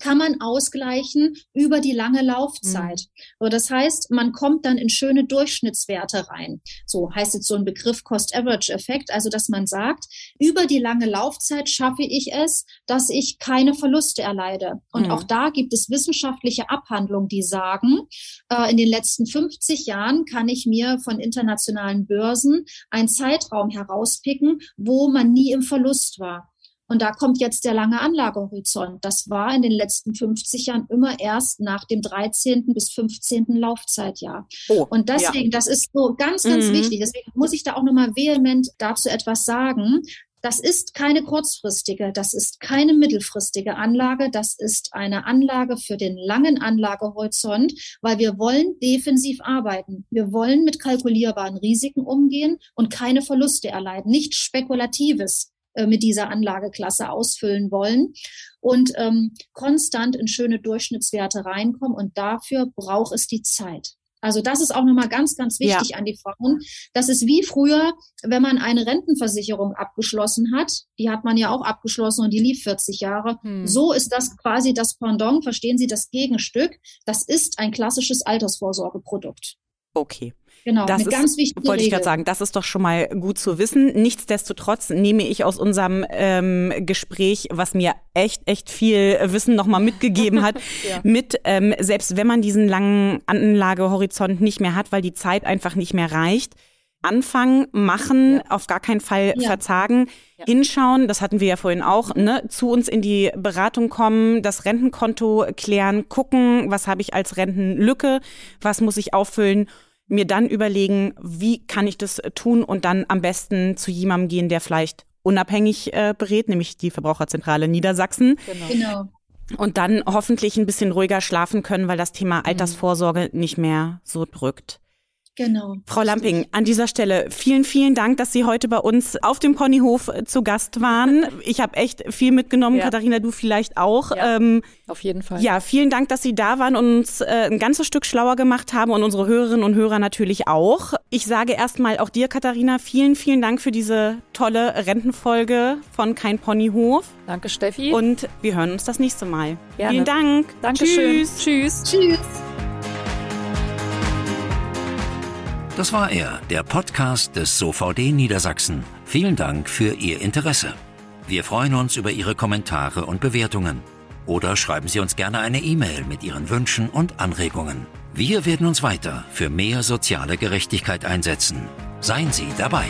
kann man ausgleichen über die lange Laufzeit. Mhm. So, das heißt, man kommt dann in schöne Durchschnittswerte rein. So heißt jetzt so ein Begriff Cost-Average-Effekt, also dass man sagt, über die lange Laufzeit schaffe ich es, dass ich keine Verluste erleide. Und mhm. auch da gibt es wissenschaftliche Abhandlungen, die sagen, äh, in den letzten 50 Jahren kann ich mir von internationalen Börsen einen Zeitraum herauspicken, wo man nie im Verlust war. Und da kommt jetzt der lange Anlagehorizont. Das war in den letzten 50 Jahren immer erst nach dem 13. bis 15. Laufzeitjahr. Oh, und deswegen, ja. das ist so ganz, ganz mhm. wichtig. Deswegen muss ich da auch nochmal vehement dazu etwas sagen. Das ist keine kurzfristige, das ist keine mittelfristige Anlage, das ist eine Anlage für den langen Anlagehorizont, weil wir wollen defensiv arbeiten. Wir wollen mit kalkulierbaren Risiken umgehen und keine Verluste erleiden, nicht spekulatives äh, mit dieser Anlageklasse ausfüllen wollen und ähm, konstant in schöne Durchschnittswerte reinkommen. Und dafür braucht es die Zeit. Also das ist auch nochmal ganz, ganz wichtig ja. an die Frauen. Das ist wie früher, wenn man eine Rentenversicherung abgeschlossen hat. Die hat man ja auch abgeschlossen und die lief 40 Jahre. Hm. So ist das quasi das Pendant, verstehen Sie, das Gegenstück. Das ist ein klassisches Altersvorsorgeprodukt. Okay. Genau, das eine ist, ganz wichtige Wollte ich gerade sagen, das ist doch schon mal gut zu wissen. Nichtsdestotrotz nehme ich aus unserem ähm, Gespräch, was mir echt, echt viel Wissen nochmal mitgegeben hat, ja. mit, ähm, selbst wenn man diesen langen Anlagehorizont nicht mehr hat, weil die Zeit einfach nicht mehr reicht, anfangen, machen, ja. auf gar keinen Fall ja. verzagen, ja. hinschauen, das hatten wir ja vorhin auch, ne, zu uns in die Beratung kommen, das Rentenkonto klären, gucken, was habe ich als Rentenlücke, was muss ich auffüllen mir dann überlegen, wie kann ich das tun und dann am besten zu jemandem gehen, der vielleicht unabhängig äh, berät, nämlich die Verbraucherzentrale Niedersachsen. Genau. genau. Und dann hoffentlich ein bisschen ruhiger schlafen können, weil das Thema mhm. Altersvorsorge nicht mehr so drückt. Genau. Frau Lamping, an dieser Stelle vielen, vielen Dank, dass Sie heute bei uns auf dem Ponyhof äh, zu Gast waren. Ich habe echt viel mitgenommen. Ja. Katharina, du vielleicht auch. Ja, ähm, auf jeden Fall. Ja, vielen Dank, dass Sie da waren und uns äh, ein ganzes Stück schlauer gemacht haben und unsere Hörerinnen und Hörer natürlich auch. Ich sage erstmal auch dir, Katharina, vielen, vielen Dank für diese tolle Rentenfolge von Kein Ponyhof. Danke, Steffi. Und wir hören uns das nächste Mal. Gerne. Vielen Dank. Dankeschön. Tschüss. Tschüss. Tschüss. Das war er, der Podcast des SOVD Niedersachsen. Vielen Dank für Ihr Interesse. Wir freuen uns über Ihre Kommentare und Bewertungen. Oder schreiben Sie uns gerne eine E-Mail mit Ihren Wünschen und Anregungen. Wir werden uns weiter für mehr soziale Gerechtigkeit einsetzen. Seien Sie dabei.